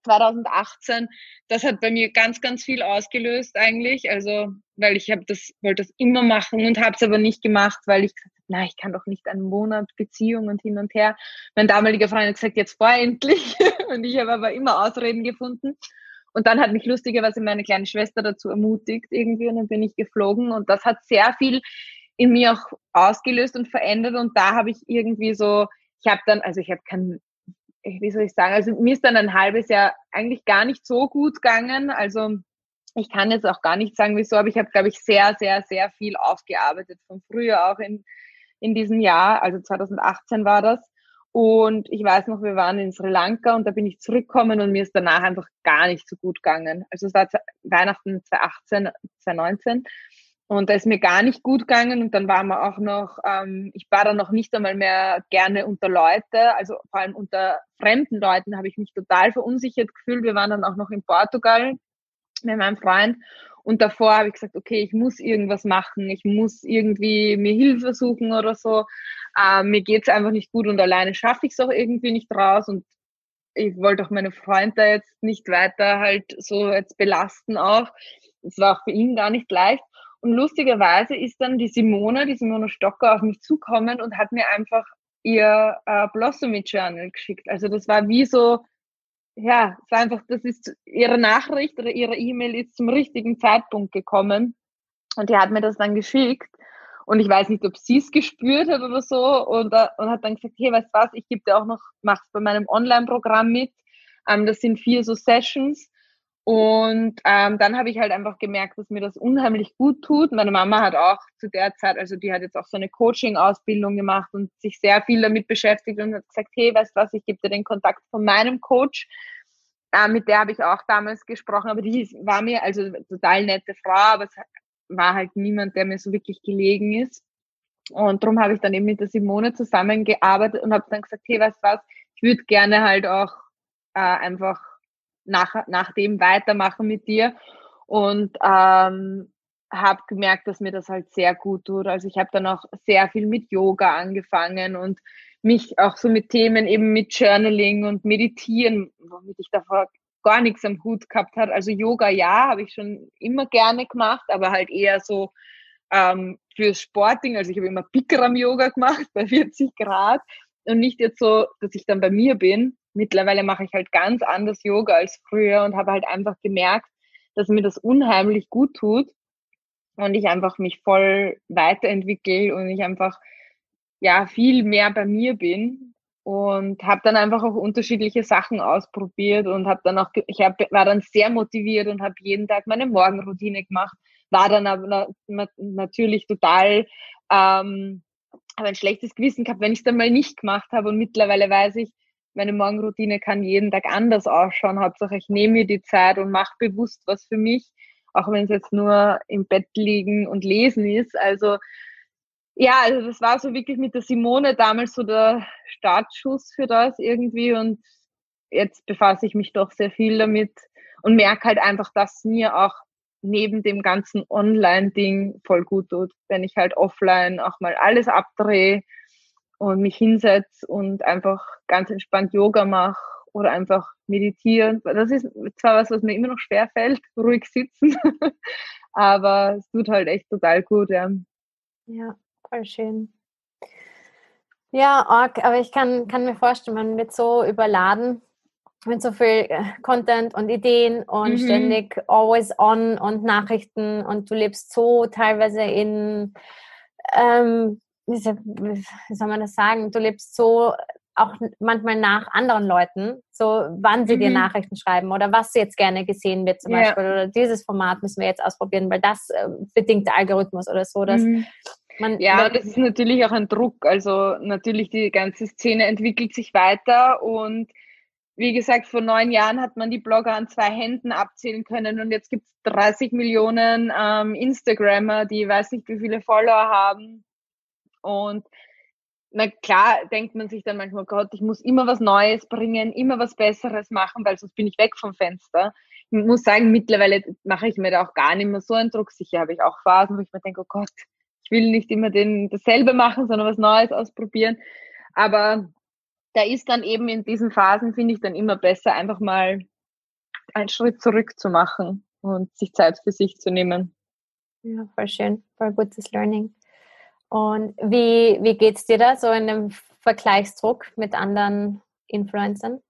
2018. Das hat bei mir ganz, ganz viel ausgelöst eigentlich. Also, weil ich habe das, wollte das immer machen und habe es aber nicht gemacht, weil ich gesagt habe, na, ich kann doch nicht einen Monat Beziehung und hin und her. Mein damaliger Freund hat gesagt, jetzt vor endlich. *laughs* und ich habe aber immer Ausreden gefunden. Und dann hat mich lustigerweise meine kleine Schwester dazu ermutigt irgendwie und dann bin ich geflogen und das hat sehr viel in mir auch ausgelöst und verändert und da habe ich irgendwie so, ich habe dann, also ich habe kein, wie soll ich sagen, also mir ist dann ein halbes Jahr eigentlich gar nicht so gut gegangen, also ich kann jetzt auch gar nicht sagen, wieso, aber ich habe, glaube ich, sehr, sehr, sehr viel aufgearbeitet von früher auch in, in diesem Jahr, also 2018 war das. Und ich weiß noch, wir waren in Sri Lanka und da bin ich zurückgekommen und mir ist danach einfach gar nicht so gut gegangen. Also es war Weihnachten 2018, 2019 und da ist mir gar nicht gut gegangen und dann waren wir auch noch, ähm, ich war dann noch nicht einmal mehr gerne unter Leute, also vor allem unter fremden Leuten habe ich mich total verunsichert gefühlt. Wir waren dann auch noch in Portugal mit meinem Freund und davor habe ich gesagt, okay, ich muss irgendwas machen, ich muss irgendwie mir Hilfe suchen oder so. Ähm, mir geht's einfach nicht gut und alleine schaffe ich es auch irgendwie nicht raus. Und ich wollte auch meine Freunde jetzt nicht weiter halt so jetzt belasten auch. Es war auch für ihn gar nicht leicht. Und lustigerweise ist dann die Simone, die Simone Stocker auf mich zukommen und hat mir einfach ihr äh, Blossomy Journal geschickt. Also das war wie so, ja, es war einfach, das ist ihre Nachricht oder ihre E-Mail ist zum richtigen Zeitpunkt gekommen. Und die hat mir das dann geschickt. Und ich weiß nicht, ob sie es gespürt hat oder so. Und, äh, und hat dann gesagt, hey, weißt du was, ich gebe dir auch noch, mach's bei meinem Online-Programm mit. Ähm, das sind vier so Sessions. Und ähm, dann habe ich halt einfach gemerkt, dass mir das unheimlich gut tut. Meine Mama hat auch zu der Zeit, also die hat jetzt auch so eine Coaching-Ausbildung gemacht und sich sehr viel damit beschäftigt und hat gesagt, hey, weißt du was, ich gebe dir den Kontakt von meinem Coach. Äh, mit der habe ich auch damals gesprochen, aber die war mir also total nette Frau, aber es war halt niemand, der mir so wirklich gelegen ist. Und darum habe ich dann eben mit der Simone zusammengearbeitet und habe dann gesagt, hey, weißt was, ich würde gerne halt auch äh, einfach nach, nach dem weitermachen mit dir. Und ähm, habe gemerkt, dass mir das halt sehr gut tut. Also ich habe dann auch sehr viel mit Yoga angefangen und mich auch so mit Themen eben mit Journaling und Meditieren, womit ich davor gar nichts am Hut gehabt hat. Also Yoga ja, habe ich schon immer gerne gemacht, aber halt eher so ähm, fürs Sporting. Also ich habe immer Bikram-Yoga gemacht bei 40 Grad und nicht jetzt so, dass ich dann bei mir bin. Mittlerweile mache ich halt ganz anders Yoga als früher und habe halt einfach gemerkt, dass mir das unheimlich gut tut und ich einfach mich voll weiterentwickle und ich einfach ja viel mehr bei mir bin und habe dann einfach auch unterschiedliche Sachen ausprobiert und habe dann auch ich hab, war dann sehr motiviert und habe jeden Tag meine Morgenroutine gemacht war dann aber na, natürlich total ähm, habe ein schlechtes Gewissen gehabt wenn ich es dann mal nicht gemacht habe und mittlerweile weiß ich meine Morgenroutine kann jeden Tag anders ausschauen. Hauptsache, ich nehme mir die Zeit und mache bewusst was für mich, auch wenn es jetzt nur im Bett liegen und lesen ist. Also ja, also das war so wirklich mit der Simone damals so der Startschuss für das irgendwie und jetzt befasse ich mich doch sehr viel damit und merke halt einfach, dass mir auch neben dem ganzen Online-Ding voll gut tut, wenn ich halt offline auch mal alles abdrehe und mich hinsetze und einfach ganz entspannt Yoga mache oder einfach meditieren. Das ist zwar was, was mir immer noch schwer fällt, *laughs* ruhig sitzen, aber es tut halt echt total gut, ja. Ja, voll schön. Ja, arg, aber ich kann, kann mir vorstellen, man wird so überladen mit so viel äh, Content und Ideen und mhm. ständig always on und Nachrichten und du lebst so teilweise in, ähm, wie soll man das sagen, du lebst so auch manchmal nach anderen Leuten, so wann sie mhm. dir Nachrichten schreiben oder was jetzt gerne gesehen wird zum ja. Beispiel oder dieses Format müssen wir jetzt ausprobieren, weil das äh, bedingt der Algorithmus oder so, dass mhm. man, ja, das ist natürlich auch ein Druck. Also natürlich die ganze Szene entwickelt sich weiter und wie gesagt, vor neun Jahren hat man die Blogger an zwei Händen abzählen können und jetzt gibt es 30 Millionen ähm, Instagrammer, die weiß nicht wie viele Follower haben. Und na klar denkt man sich dann manchmal, Gott, ich muss immer was Neues bringen, immer was Besseres machen, weil sonst bin ich weg vom Fenster. Ich muss sagen, mittlerweile mache ich mir da auch gar nicht mehr so einen Druck. Sicher habe ich auch Phasen, wo ich mir denke, oh Gott, ich will nicht immer den, dasselbe machen, sondern was Neues ausprobieren. Aber da ist dann eben in diesen Phasen, finde ich, dann immer besser, einfach mal einen Schritt zurück zu machen und sich Zeit für sich zu nehmen. Ja, voll schön, voll gutes Learning. Und wie, wie geht es dir da so in dem Vergleichsdruck mit anderen Influencern?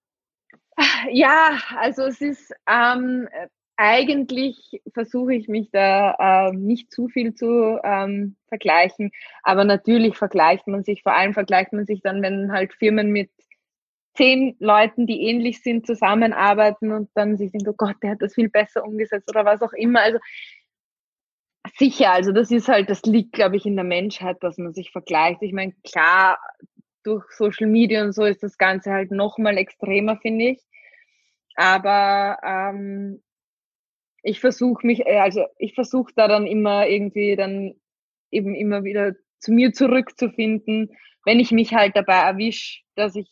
Ja, also es ist ähm, eigentlich versuche ich mich da äh, nicht zu viel zu ähm, vergleichen, aber natürlich vergleicht man sich, vor allem vergleicht man sich dann, wenn halt Firmen mit zehn Leuten, die ähnlich sind, zusammenarbeiten und dann sich denken, oh Gott, der hat das viel besser umgesetzt oder was auch immer. Also Sicher, also das ist halt, das liegt, glaube ich, in der Menschheit, dass man sich vergleicht. Ich meine, klar, durch Social Media und so ist das Ganze halt nochmal extremer, finde ich. Aber ähm, ich versuche mich, äh, also ich versuche da dann immer irgendwie dann eben immer wieder zu mir zurückzufinden, wenn ich mich halt dabei erwische, dass ich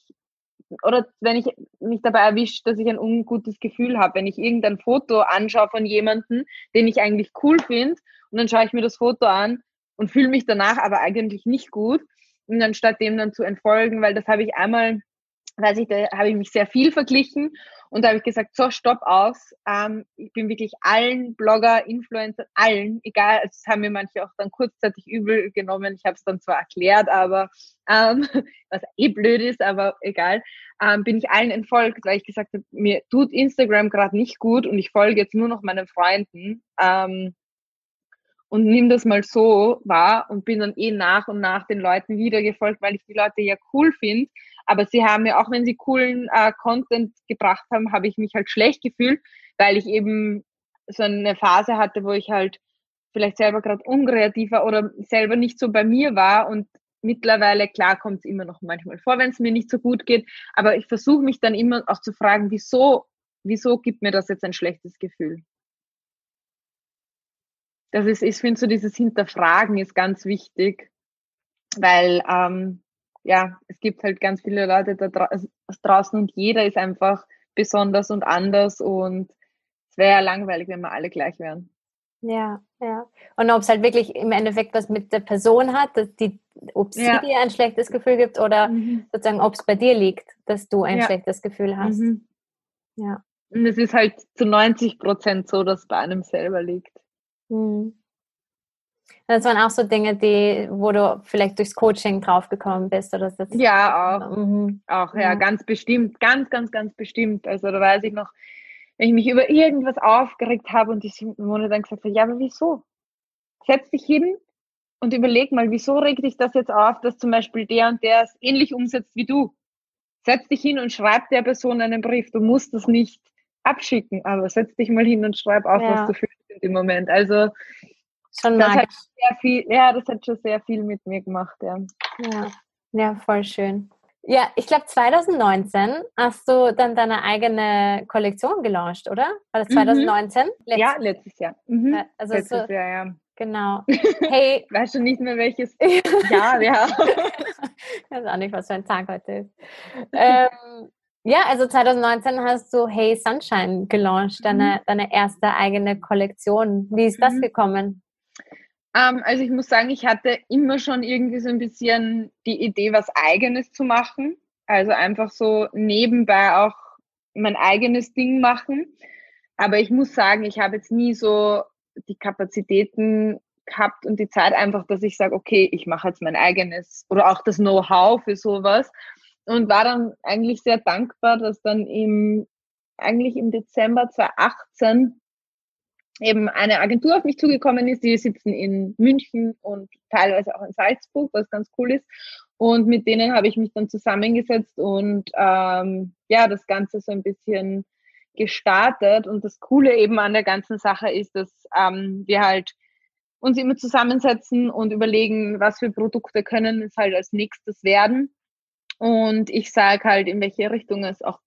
oder wenn ich mich dabei erwische, dass ich ein ungutes Gefühl habe, wenn ich irgendein Foto anschaue von jemandem, den ich eigentlich cool finde, und dann schaue ich mir das Foto an und fühle mich danach aber eigentlich nicht gut. Und dann statt dem dann zu entfolgen, weil das habe ich einmal, weiß ich, da habe ich mich sehr viel verglichen und da habe ich gesagt, so, stopp aus. Ähm, ich bin wirklich allen Blogger, Influencer, allen, egal, also haben mir manche auch dann kurzzeitig übel genommen. Ich habe es dann zwar erklärt, aber ähm, *laughs* was eh blöd ist, aber egal, ähm, bin ich allen entfolgt, weil ich gesagt habe, mir tut Instagram gerade nicht gut und ich folge jetzt nur noch meinen Freunden. Ähm, und nimm das mal so wahr und bin dann eh nach und nach den Leuten wieder gefolgt, weil ich die Leute ja cool finde. Aber sie haben ja, auch wenn sie coolen äh, Content gebracht haben, habe ich mich halt schlecht gefühlt, weil ich eben so eine Phase hatte, wo ich halt vielleicht selber gerade unkreativ war oder selber nicht so bei mir war und mittlerweile, klar, kommt es immer noch manchmal vor, wenn es mir nicht so gut geht, aber ich versuche mich dann immer auch zu fragen, wieso, wieso gibt mir das jetzt ein schlechtes Gefühl? Das ist, ich finde so dieses Hinterfragen ist ganz wichtig, weil ähm, ja, es gibt halt ganz viele Leute da dra draußen und jeder ist einfach besonders und anders und es wäre ja langweilig, wenn wir alle gleich wären. Ja, ja. Und ob es halt wirklich im Endeffekt was mit der Person hat, dass die, ob sie ja. dir ein schlechtes Gefühl gibt oder mhm. sozusagen, ob es bei dir liegt, dass du ein ja. schlechtes Gefühl hast. Mhm. Ja. Und es ist halt zu 90 Prozent so, dass es bei einem selber liegt. Mhm. Das waren auch so Dinge, die, wo du vielleicht durchs Coaching draufgekommen bist oder das. Ja, auch. Mhm. Auch, ja, ja, ganz bestimmt. Ganz, ganz, ganz bestimmt. Also da weiß ich noch, wenn ich mich über irgendwas aufgeregt habe und die Simone dann gesagt hat, ja, aber wieso? Setz dich hin und überleg mal, wieso regt dich das jetzt auf, dass zum Beispiel der und der es ähnlich umsetzt wie du? Setz dich hin und schreib der Person einen Brief. Du musst das nicht abschicken, aber setz dich mal hin und schreib auf, ja. was du fühlst dem Moment. Also schon das hat sehr viel, ja, das hat schon sehr viel mit mir gemacht, ja. Ja, ja voll schön. Ja, ich glaube 2019 hast du dann deine eigene Kollektion gelauncht, oder? War das 2019? Mhm. Letztes ja, letztes Jahr. Mhm. Also letztes so, Jahr, ja. Genau. *laughs* Hey. weißt du nicht mehr welches *laughs* Jahr wir haben? ich weiß auch nicht, was für ein Tag heute ist. ähm, ja, also 2019 hast du Hey Sunshine gelauncht, deine, mhm. deine erste eigene Kollektion. Wie ist das mhm. gekommen? Ähm, also ich muss sagen, ich hatte immer schon irgendwie so ein bisschen die Idee, was eigenes zu machen. Also einfach so nebenbei auch mein eigenes Ding machen. Aber ich muss sagen, ich habe jetzt nie so die Kapazitäten gehabt und die Zeit einfach, dass ich sage, okay, ich mache jetzt mein eigenes oder auch das Know-how für sowas. Und war dann eigentlich sehr dankbar, dass dann im, eigentlich im Dezember 2018 eben eine Agentur auf mich zugekommen ist, die sitzen in München und teilweise auch in Salzburg, was ganz cool ist. Und mit denen habe ich mich dann zusammengesetzt und ähm, ja, das Ganze so ein bisschen gestartet. Und das Coole eben an der ganzen Sache ist, dass ähm, wir halt uns immer zusammensetzen und überlegen, was für Produkte können es halt als nächstes werden. Und ich sage halt, in welche Richtung es auch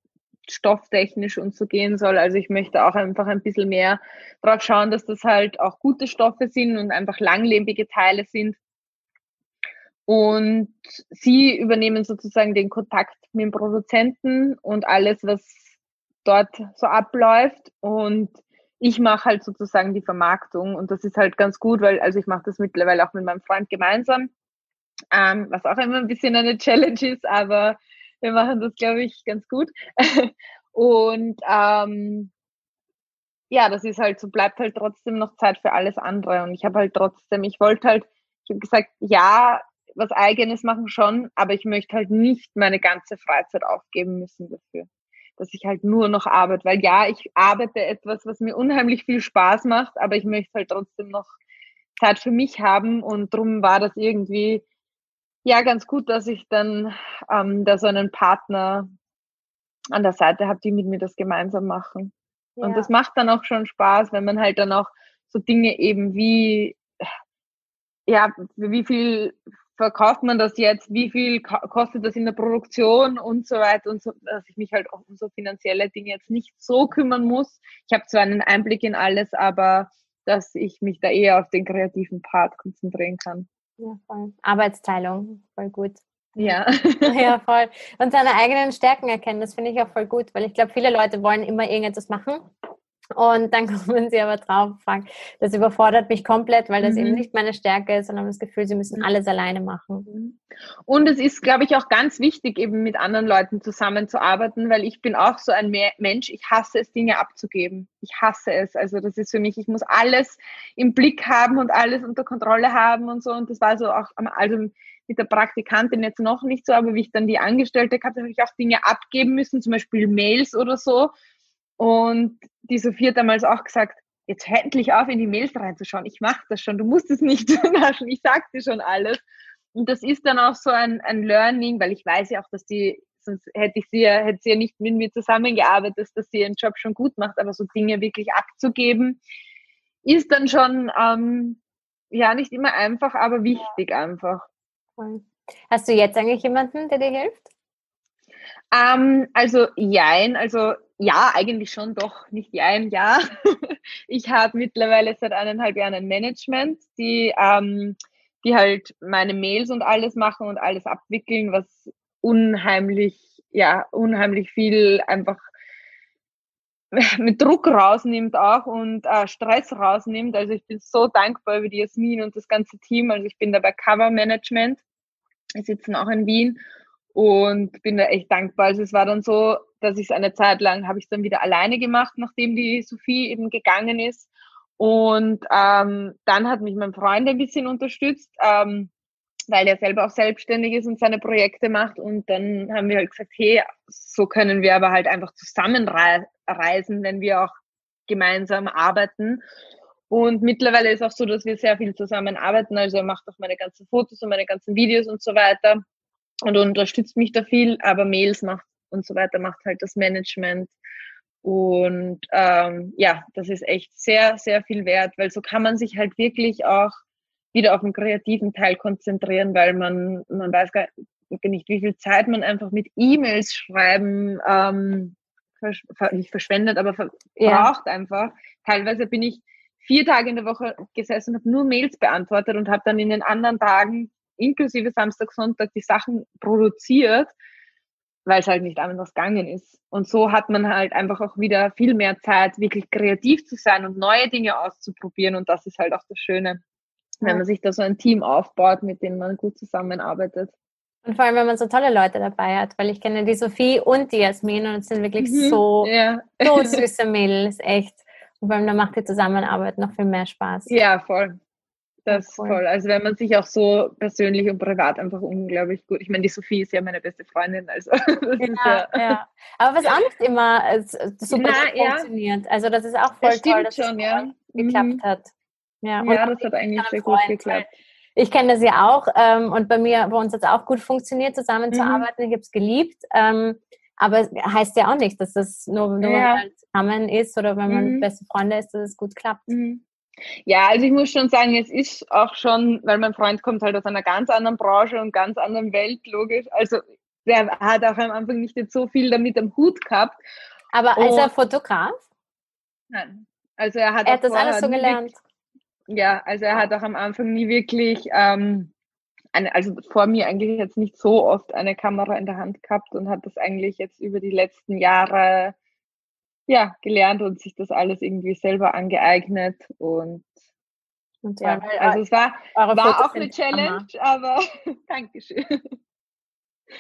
stofftechnisch und so gehen soll. Also ich möchte auch einfach ein bisschen mehr darauf schauen, dass das halt auch gute Stoffe sind und einfach langlebige Teile sind. Und sie übernehmen sozusagen den Kontakt mit dem Produzenten und alles, was dort so abläuft. Und ich mache halt sozusagen die Vermarktung. Und das ist halt ganz gut, weil also ich mache das mittlerweile auch mit meinem Freund gemeinsam, ähm, was auch immer ein bisschen eine Challenge ist, aber wir machen das, glaube ich, ganz gut. *laughs* Und ähm, ja, das ist halt so, bleibt halt trotzdem noch Zeit für alles andere. Und ich habe halt trotzdem, ich wollte halt, ich habe gesagt, ja, was eigenes machen schon, aber ich möchte halt nicht meine ganze Freizeit aufgeben müssen dafür. Dass ich halt nur noch arbeite. Weil ja, ich arbeite etwas, was mir unheimlich viel Spaß macht, aber ich möchte halt trotzdem noch Zeit für mich haben. Und darum war das irgendwie ja, ganz gut, dass ich dann ähm, da so einen Partner an der Seite habe, die mit mir das gemeinsam machen. Ja. Und das macht dann auch schon Spaß, wenn man halt dann auch so Dinge eben wie, ja, wie viel verkauft man das jetzt, wie viel kostet das in der Produktion und so weiter und so, dass ich mich halt auch um so finanzielle Dinge jetzt nicht so kümmern muss. Ich habe zwar einen Einblick in alles, aber dass ich mich da eher auf den kreativen Part konzentrieren kann. Ja, voll. Arbeitsteilung, voll gut. Ja. *laughs* ja, *laughs* voll. Und seine eigenen Stärken erkennen, das finde ich auch voll gut, weil ich glaube, viele Leute wollen immer irgendetwas machen und dann *laughs* kommen sie aber drauf und fragen, das überfordert mich komplett, weil das mhm. eben nicht meine Stärke ist, sondern das Gefühl, sie müssen alles alleine machen. Mhm. Und es ist, glaube ich, auch ganz wichtig, eben mit anderen Leuten zusammenzuarbeiten, weil ich bin auch so ein Mensch, ich hasse es, Dinge abzugeben. Ich hasse es. Also das ist für mich, ich muss alles im Blick haben und alles unter Kontrolle haben und so. Und das war so auch, also mit der Praktikantin jetzt noch nicht so, aber wie ich dann die Angestellte hatte, habe ich auch Dinge abgeben müssen, zum Beispiel Mails oder so. Und die Sophie hat damals auch gesagt, jetzt hör endlich auf, in die Mails reinzuschauen. Ich mache das schon, du musst es nicht *laughs* naschen, ich sag dir schon alles. Und das ist dann auch so ein, ein Learning, weil ich weiß ja auch, dass die, sonst hätte ich sie ja, hätte sie ja nicht mit mir zusammengearbeitet, dass sie ihren Job schon gut macht, aber so Dinge wirklich abzugeben, ist dann schon, ähm, ja, nicht immer einfach, aber wichtig einfach. Hast du jetzt eigentlich jemanden, der dir hilft? Ähm, also jein, also ja, eigentlich schon doch, nicht jein, ja. *laughs* ich habe mittlerweile seit eineinhalb Jahren ein Management, die, ähm, die halt meine Mails und alles machen und alles abwickeln, was unheimlich, ja, unheimlich viel einfach *laughs* mit Druck rausnimmt auch und äh, Stress rausnimmt. Also ich bin so dankbar über die Jasmin und das ganze Team. Also ich bin da bei Cover Management. Wir sitzen auch in Wien und bin da echt dankbar. Also es war dann so, dass ich es eine Zeit lang, habe ich dann wieder alleine gemacht, nachdem die Sophie eben gegangen ist. Und ähm, dann hat mich mein Freund ein bisschen unterstützt, ähm, weil er selber auch selbstständig ist und seine Projekte macht. Und dann haben wir halt gesagt, hey, so können wir aber halt einfach zusammenreisen, wenn wir auch gemeinsam arbeiten. Und mittlerweile ist auch so, dass wir sehr viel zusammenarbeiten. Also er macht auch meine ganzen Fotos und meine ganzen Videos und so weiter und unterstützt mich da viel, aber Mails macht und so weiter macht halt das Management. Und ähm, ja, das ist echt sehr, sehr viel wert, weil so kann man sich halt wirklich auch wieder auf den kreativen Teil konzentrieren, weil man, man weiß gar nicht, wie viel Zeit man einfach mit E-Mails schreiben ähm, versch nicht verschwendet, aber ver ja. braucht einfach. Teilweise bin ich vier Tage in der Woche gesessen und habe nur Mails beantwortet und habe dann in den anderen Tagen inklusive Samstag, Sonntag die Sachen produziert, weil es halt nicht anders gegangen ist. Und so hat man halt einfach auch wieder viel mehr Zeit, wirklich kreativ zu sein und neue Dinge auszuprobieren. Und das ist halt auch das Schöne, wenn man sich da so ein Team aufbaut, mit dem man gut zusammenarbeitet. Und vor allem, wenn man so tolle Leute dabei hat, weil ich kenne die Sophie und die Jasmin und es sind wirklich mhm, so, ja. so *laughs* süße Mädels, echt. Und vor allem, da macht die Zusammenarbeit noch viel mehr Spaß. Ja, voll. Das cool. voll. Also wenn man sich auch so persönlich und privat einfach unglaublich gut. Ich meine, die Sophie ist ja meine beste Freundin. Also *laughs* ja, ja, ja, Aber was auch nicht immer super Na, funktioniert. Also das ist auch voll das toll, dass schon, es ja. geklappt mhm. hat. Ja, ja das hat eigentlich sehr gut geklappt. Ich kenne das ja auch ähm, und bei mir, bei uns hat es auch gut funktioniert, zusammenzuarbeiten. Mhm. Ich habe es geliebt. Ähm, aber heißt ja auch nicht, dass das nur, nur ja. wenn man halt zusammen ist oder wenn man mhm. beste Freunde ist, dass es gut klappt. Mhm. Ja, also ich muss schon sagen, es ist auch schon, weil mein Freund kommt halt aus einer ganz anderen Branche und ganz anderen Welt, logisch. Also der hat auch am Anfang nicht jetzt so viel damit am Hut gehabt. Aber als er Fotograf? Nein. Also er hat, er hat das alles so gelernt. Wirklich, ja, also er hat auch am Anfang nie wirklich, ähm, eine, also vor mir eigentlich jetzt nicht so oft eine Kamera in der Hand gehabt und hat das eigentlich jetzt über die letzten Jahre ja, gelernt und sich das alles irgendwie selber angeeignet und, und ja, ja also es war, war auch eine Challenge, *laughs* aber *laughs* Dankeschön.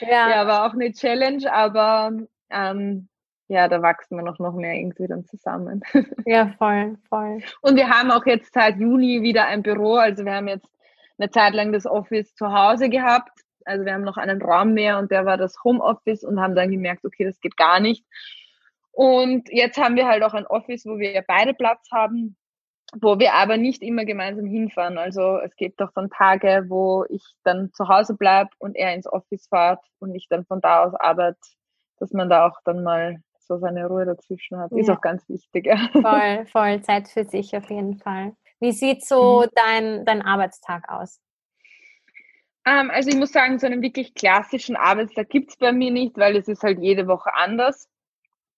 Ja. ja, war auch eine Challenge, aber ähm, ja, da wachsen wir noch, noch mehr irgendwie dann zusammen. *laughs* Ja, voll, voll. Und wir haben auch jetzt seit Juni wieder ein Büro, also wir haben jetzt eine Zeit lang das Office zu Hause gehabt. Also wir haben noch einen Raum mehr und der war das Homeoffice und haben dann gemerkt, okay, das geht gar nicht. Und jetzt haben wir halt auch ein Office, wo wir beide Platz haben, wo wir aber nicht immer gemeinsam hinfahren. Also es gibt auch dann Tage, wo ich dann zu Hause bleibe und er ins Office fährt und ich dann von da aus arbeite, dass man da auch dann mal so seine Ruhe dazwischen hat. Ja. Ist auch ganz wichtig. Ja. *laughs* Voll, voll Zeit für sich auf jeden Fall. Wie sieht so mhm. dein, dein Arbeitstag aus? Ähm, also ich muss sagen, so einen wirklich klassischen Arbeitstag gibt es bei mir nicht, weil es ist halt jede Woche anders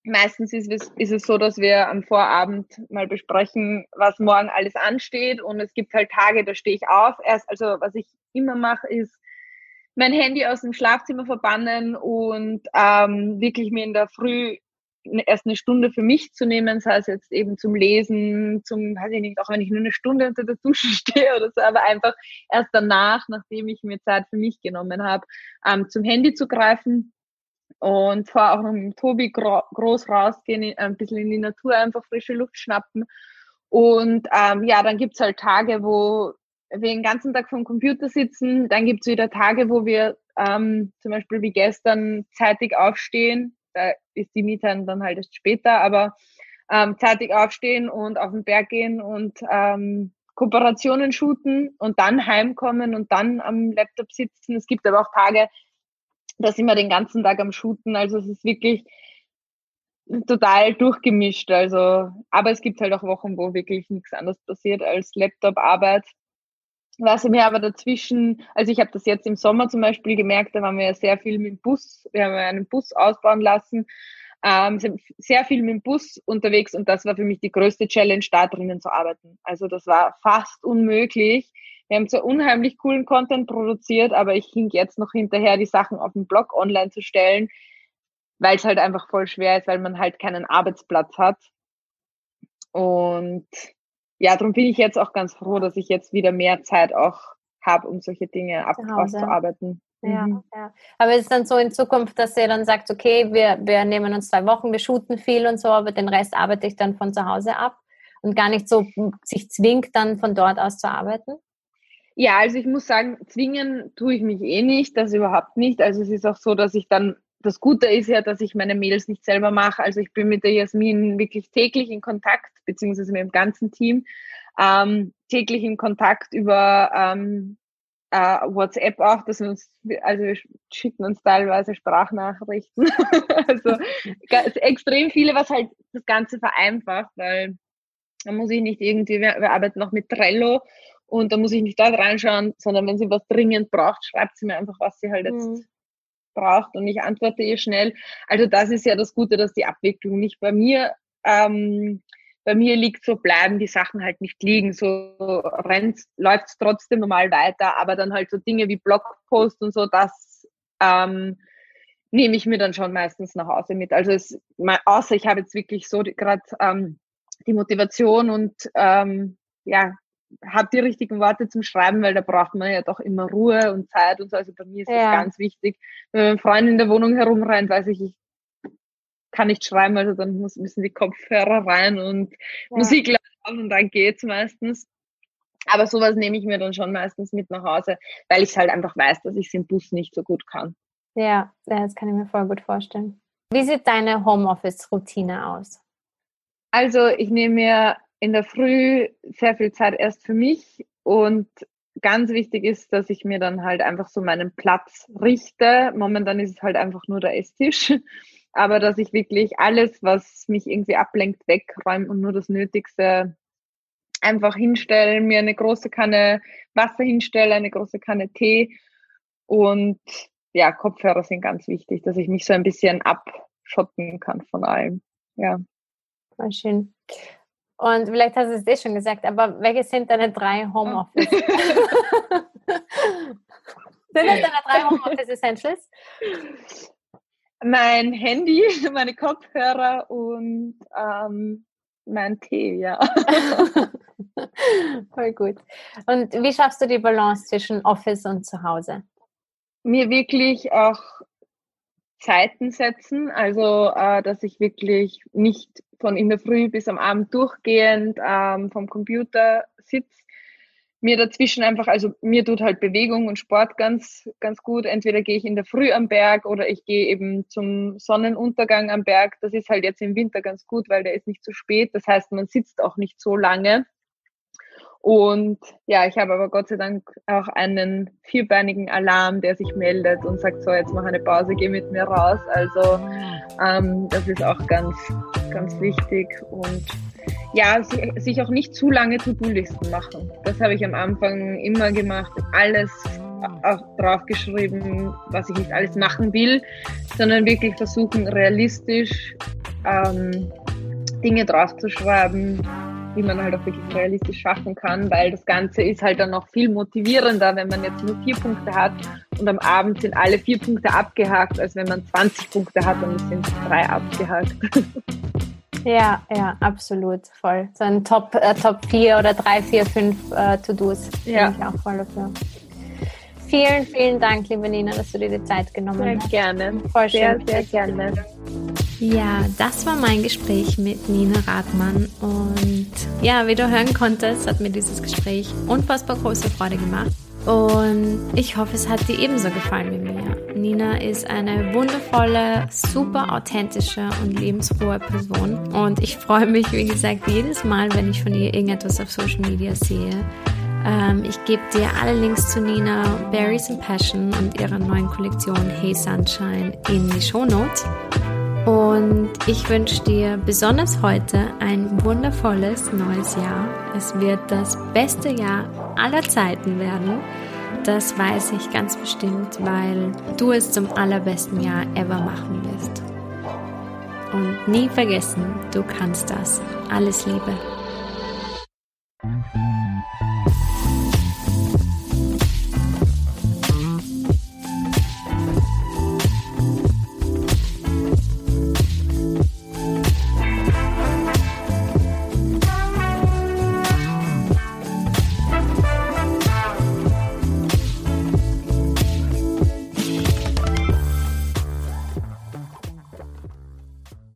meistens ist es, ist es so, dass wir am Vorabend mal besprechen, was morgen alles ansteht. Und es gibt halt Tage, da stehe ich auf. Erst, also was ich immer mache, ist mein Handy aus dem Schlafzimmer verbannen und ähm, wirklich mir in der Früh erst eine Stunde für mich zu nehmen, sei es jetzt eben zum Lesen, zum, weiß ich nicht, auch wenn ich nur eine Stunde unter der Dusche *laughs* stehe oder so, aber einfach erst danach, nachdem ich mir Zeit für mich genommen habe, ähm, zum Handy zu greifen und fahre auch noch mit Tobi groß rausgehen, ein bisschen in die Natur, einfach frische Luft schnappen. Und ähm, ja, dann gibt's halt Tage, wo wir den ganzen Tag vom Computer sitzen. Dann gibt's wieder Tage, wo wir ähm, zum Beispiel wie gestern zeitig aufstehen. Da ist die Miete dann halt erst später, aber ähm, zeitig aufstehen und auf den Berg gehen und ähm, Kooperationen shooten und dann heimkommen und dann am Laptop sitzen. Es gibt aber auch Tage, da sind wir den ganzen Tag am Shooten. Also es ist wirklich total durchgemischt. Also, aber es gibt halt auch Wochen, wo wirklich nichts anderes passiert als Laptop-Arbeit. Was mir aber dazwischen, also ich habe das jetzt im Sommer zum Beispiel gemerkt, da waren wir ja sehr viel mit dem Bus, wir haben einen Bus ausbauen lassen, ähm, sehr viel mit dem Bus unterwegs und das war für mich die größte Challenge, da drinnen zu arbeiten. Also das war fast unmöglich, wir haben zwar unheimlich coolen Content produziert, aber ich hink jetzt noch hinterher, die Sachen auf dem Blog online zu stellen, weil es halt einfach voll schwer ist, weil man halt keinen Arbeitsplatz hat. Und ja, darum bin ich jetzt auch ganz froh, dass ich jetzt wieder mehr Zeit auch habe, um solche Dinge ab auszuarbeiten. Ja, mhm. ja. Aber ist es dann so in Zukunft, dass ihr dann sagt, okay, wir, wir nehmen uns zwei Wochen, wir shooten viel und so, aber den Rest arbeite ich dann von zu Hause ab und gar nicht so sich zwingt, dann von dort aus zu arbeiten? Ja, also ich muss sagen, zwingen tue ich mich eh nicht, das überhaupt nicht. Also es ist auch so, dass ich dann, das Gute ist ja, dass ich meine Mails nicht selber mache. Also ich bin mit der Jasmin wirklich täglich in Kontakt, beziehungsweise mit dem ganzen Team, ähm, täglich in Kontakt über ähm, äh, WhatsApp auch, dass wir uns, also wir schicken uns teilweise Sprachnachrichten. *laughs* also extrem viele, was halt das Ganze vereinfacht, weil da muss ich nicht irgendwie, wir, wir arbeiten noch mit Trello und da muss ich nicht da reinschauen, sondern wenn sie was dringend braucht, schreibt sie mir einfach, was sie halt jetzt mhm. braucht und ich antworte ihr schnell. Also das ist ja das Gute, dass die Abwicklung nicht bei mir, ähm, bei mir liegt, so bleiben die Sachen halt nicht liegen, so rennt, läuft es trotzdem normal weiter, aber dann halt so Dinge wie Blogpost und so, das ähm, nehme ich mir dann schon meistens nach Hause mit. Also es, außer ich habe jetzt wirklich so gerade ähm, die Motivation und ähm, ja, habe die richtigen Worte zum Schreiben, weil da braucht man ja doch immer Ruhe und Zeit und so. Also bei mir ist ja. das ganz wichtig. Wenn mein Freund in der Wohnung herumrennt, weiß ich, ich kann nicht schreiben, also dann muss, müssen die Kopfhörer rein und ja. Musik laufen und dann geht's meistens. Aber sowas nehme ich mir dann schon meistens mit nach Hause, weil ich halt einfach weiß, dass ich es im Bus nicht so gut kann. Ja, das kann ich mir voll gut vorstellen. Wie sieht deine Homeoffice-Routine aus? Also ich nehme mir in der Früh sehr viel Zeit erst für mich und ganz wichtig ist, dass ich mir dann halt einfach so meinen Platz richte. Momentan ist es halt einfach nur der Esstisch, *laughs* aber dass ich wirklich alles, was mich irgendwie ablenkt, wegräume und nur das Nötigste einfach hinstelle, mir eine große Kanne Wasser hinstelle, eine große Kanne Tee und ja, Kopfhörer sind ganz wichtig, dass ich mich so ein bisschen abschotten kann von allem. Ja. Voll schön. Und vielleicht hast du es eh schon gesagt, aber welche sind deine drei Homeoffice? *laughs* sind das deine drei Homeoffice Essentials? Mein Handy, *laughs* meine Kopfhörer und ähm, mein Tee, ja. *laughs* Voll gut. Und wie schaffst du die Balance zwischen Office und Zuhause? Mir wirklich auch Zeiten setzen, also äh, dass ich wirklich nicht von in der Früh bis am Abend durchgehend ähm, vom Computer sitze. Mir dazwischen einfach, also mir tut halt Bewegung und Sport ganz, ganz gut. Entweder gehe ich in der Früh am Berg oder ich gehe eben zum Sonnenuntergang am Berg. Das ist halt jetzt im Winter ganz gut, weil der ist nicht zu spät. Das heißt, man sitzt auch nicht so lange. Und ja, ich habe aber Gott sei Dank auch einen vierbeinigen Alarm, der sich meldet und sagt, so, jetzt mach eine Pause, geh mit mir raus. Also ähm, das ist auch ganz, ganz wichtig. Und ja, sich auch nicht zu lange To-Do-Listen machen. Das habe ich am Anfang immer gemacht. Alles draufgeschrieben, was ich nicht alles machen will, sondern wirklich versuchen, realistisch ähm, Dinge draufzuschreiben, die man halt auch wirklich realistisch schaffen kann, weil das Ganze ist halt dann noch viel motivierender, wenn man jetzt nur vier Punkte hat und am Abend sind alle vier Punkte abgehakt, als wenn man 20 Punkte hat und es sind drei abgehakt. *laughs* Ja, ja, absolut, voll. So ein Top, äh, Top 4 oder 3, 4, 5 äh, To-Dos. Ja. Ich auch voll dafür. Vielen, vielen Dank, liebe Nina, dass du dir die Zeit genommen sehr hast. Gerne. Voll schön. Sehr, sehr gerne. Ja, das war mein Gespräch mit Nina Radmann und ja, wie du hören konntest, hat mir dieses Gespräch unfassbar große Freude gemacht und ich hoffe, es hat dir ebenso gefallen wie mir. Nina ist eine wundervolle, super authentische und lebensfrohe Person und ich freue mich, wie gesagt, jedes Mal, wenn ich von ihr irgendetwas auf Social Media sehe. Ähm, ich gebe dir alle Links zu Nina, Berries and Passion und ihrer neuen Kollektion Hey Sunshine in die Show Notes. Und ich wünsche dir besonders heute ein wundervolles neues Jahr. Es wird das beste Jahr aller Zeiten werden. Das weiß ich ganz bestimmt, weil du es zum allerbesten Jahr ever machen wirst. Und nie vergessen, du kannst das. Alles Liebe.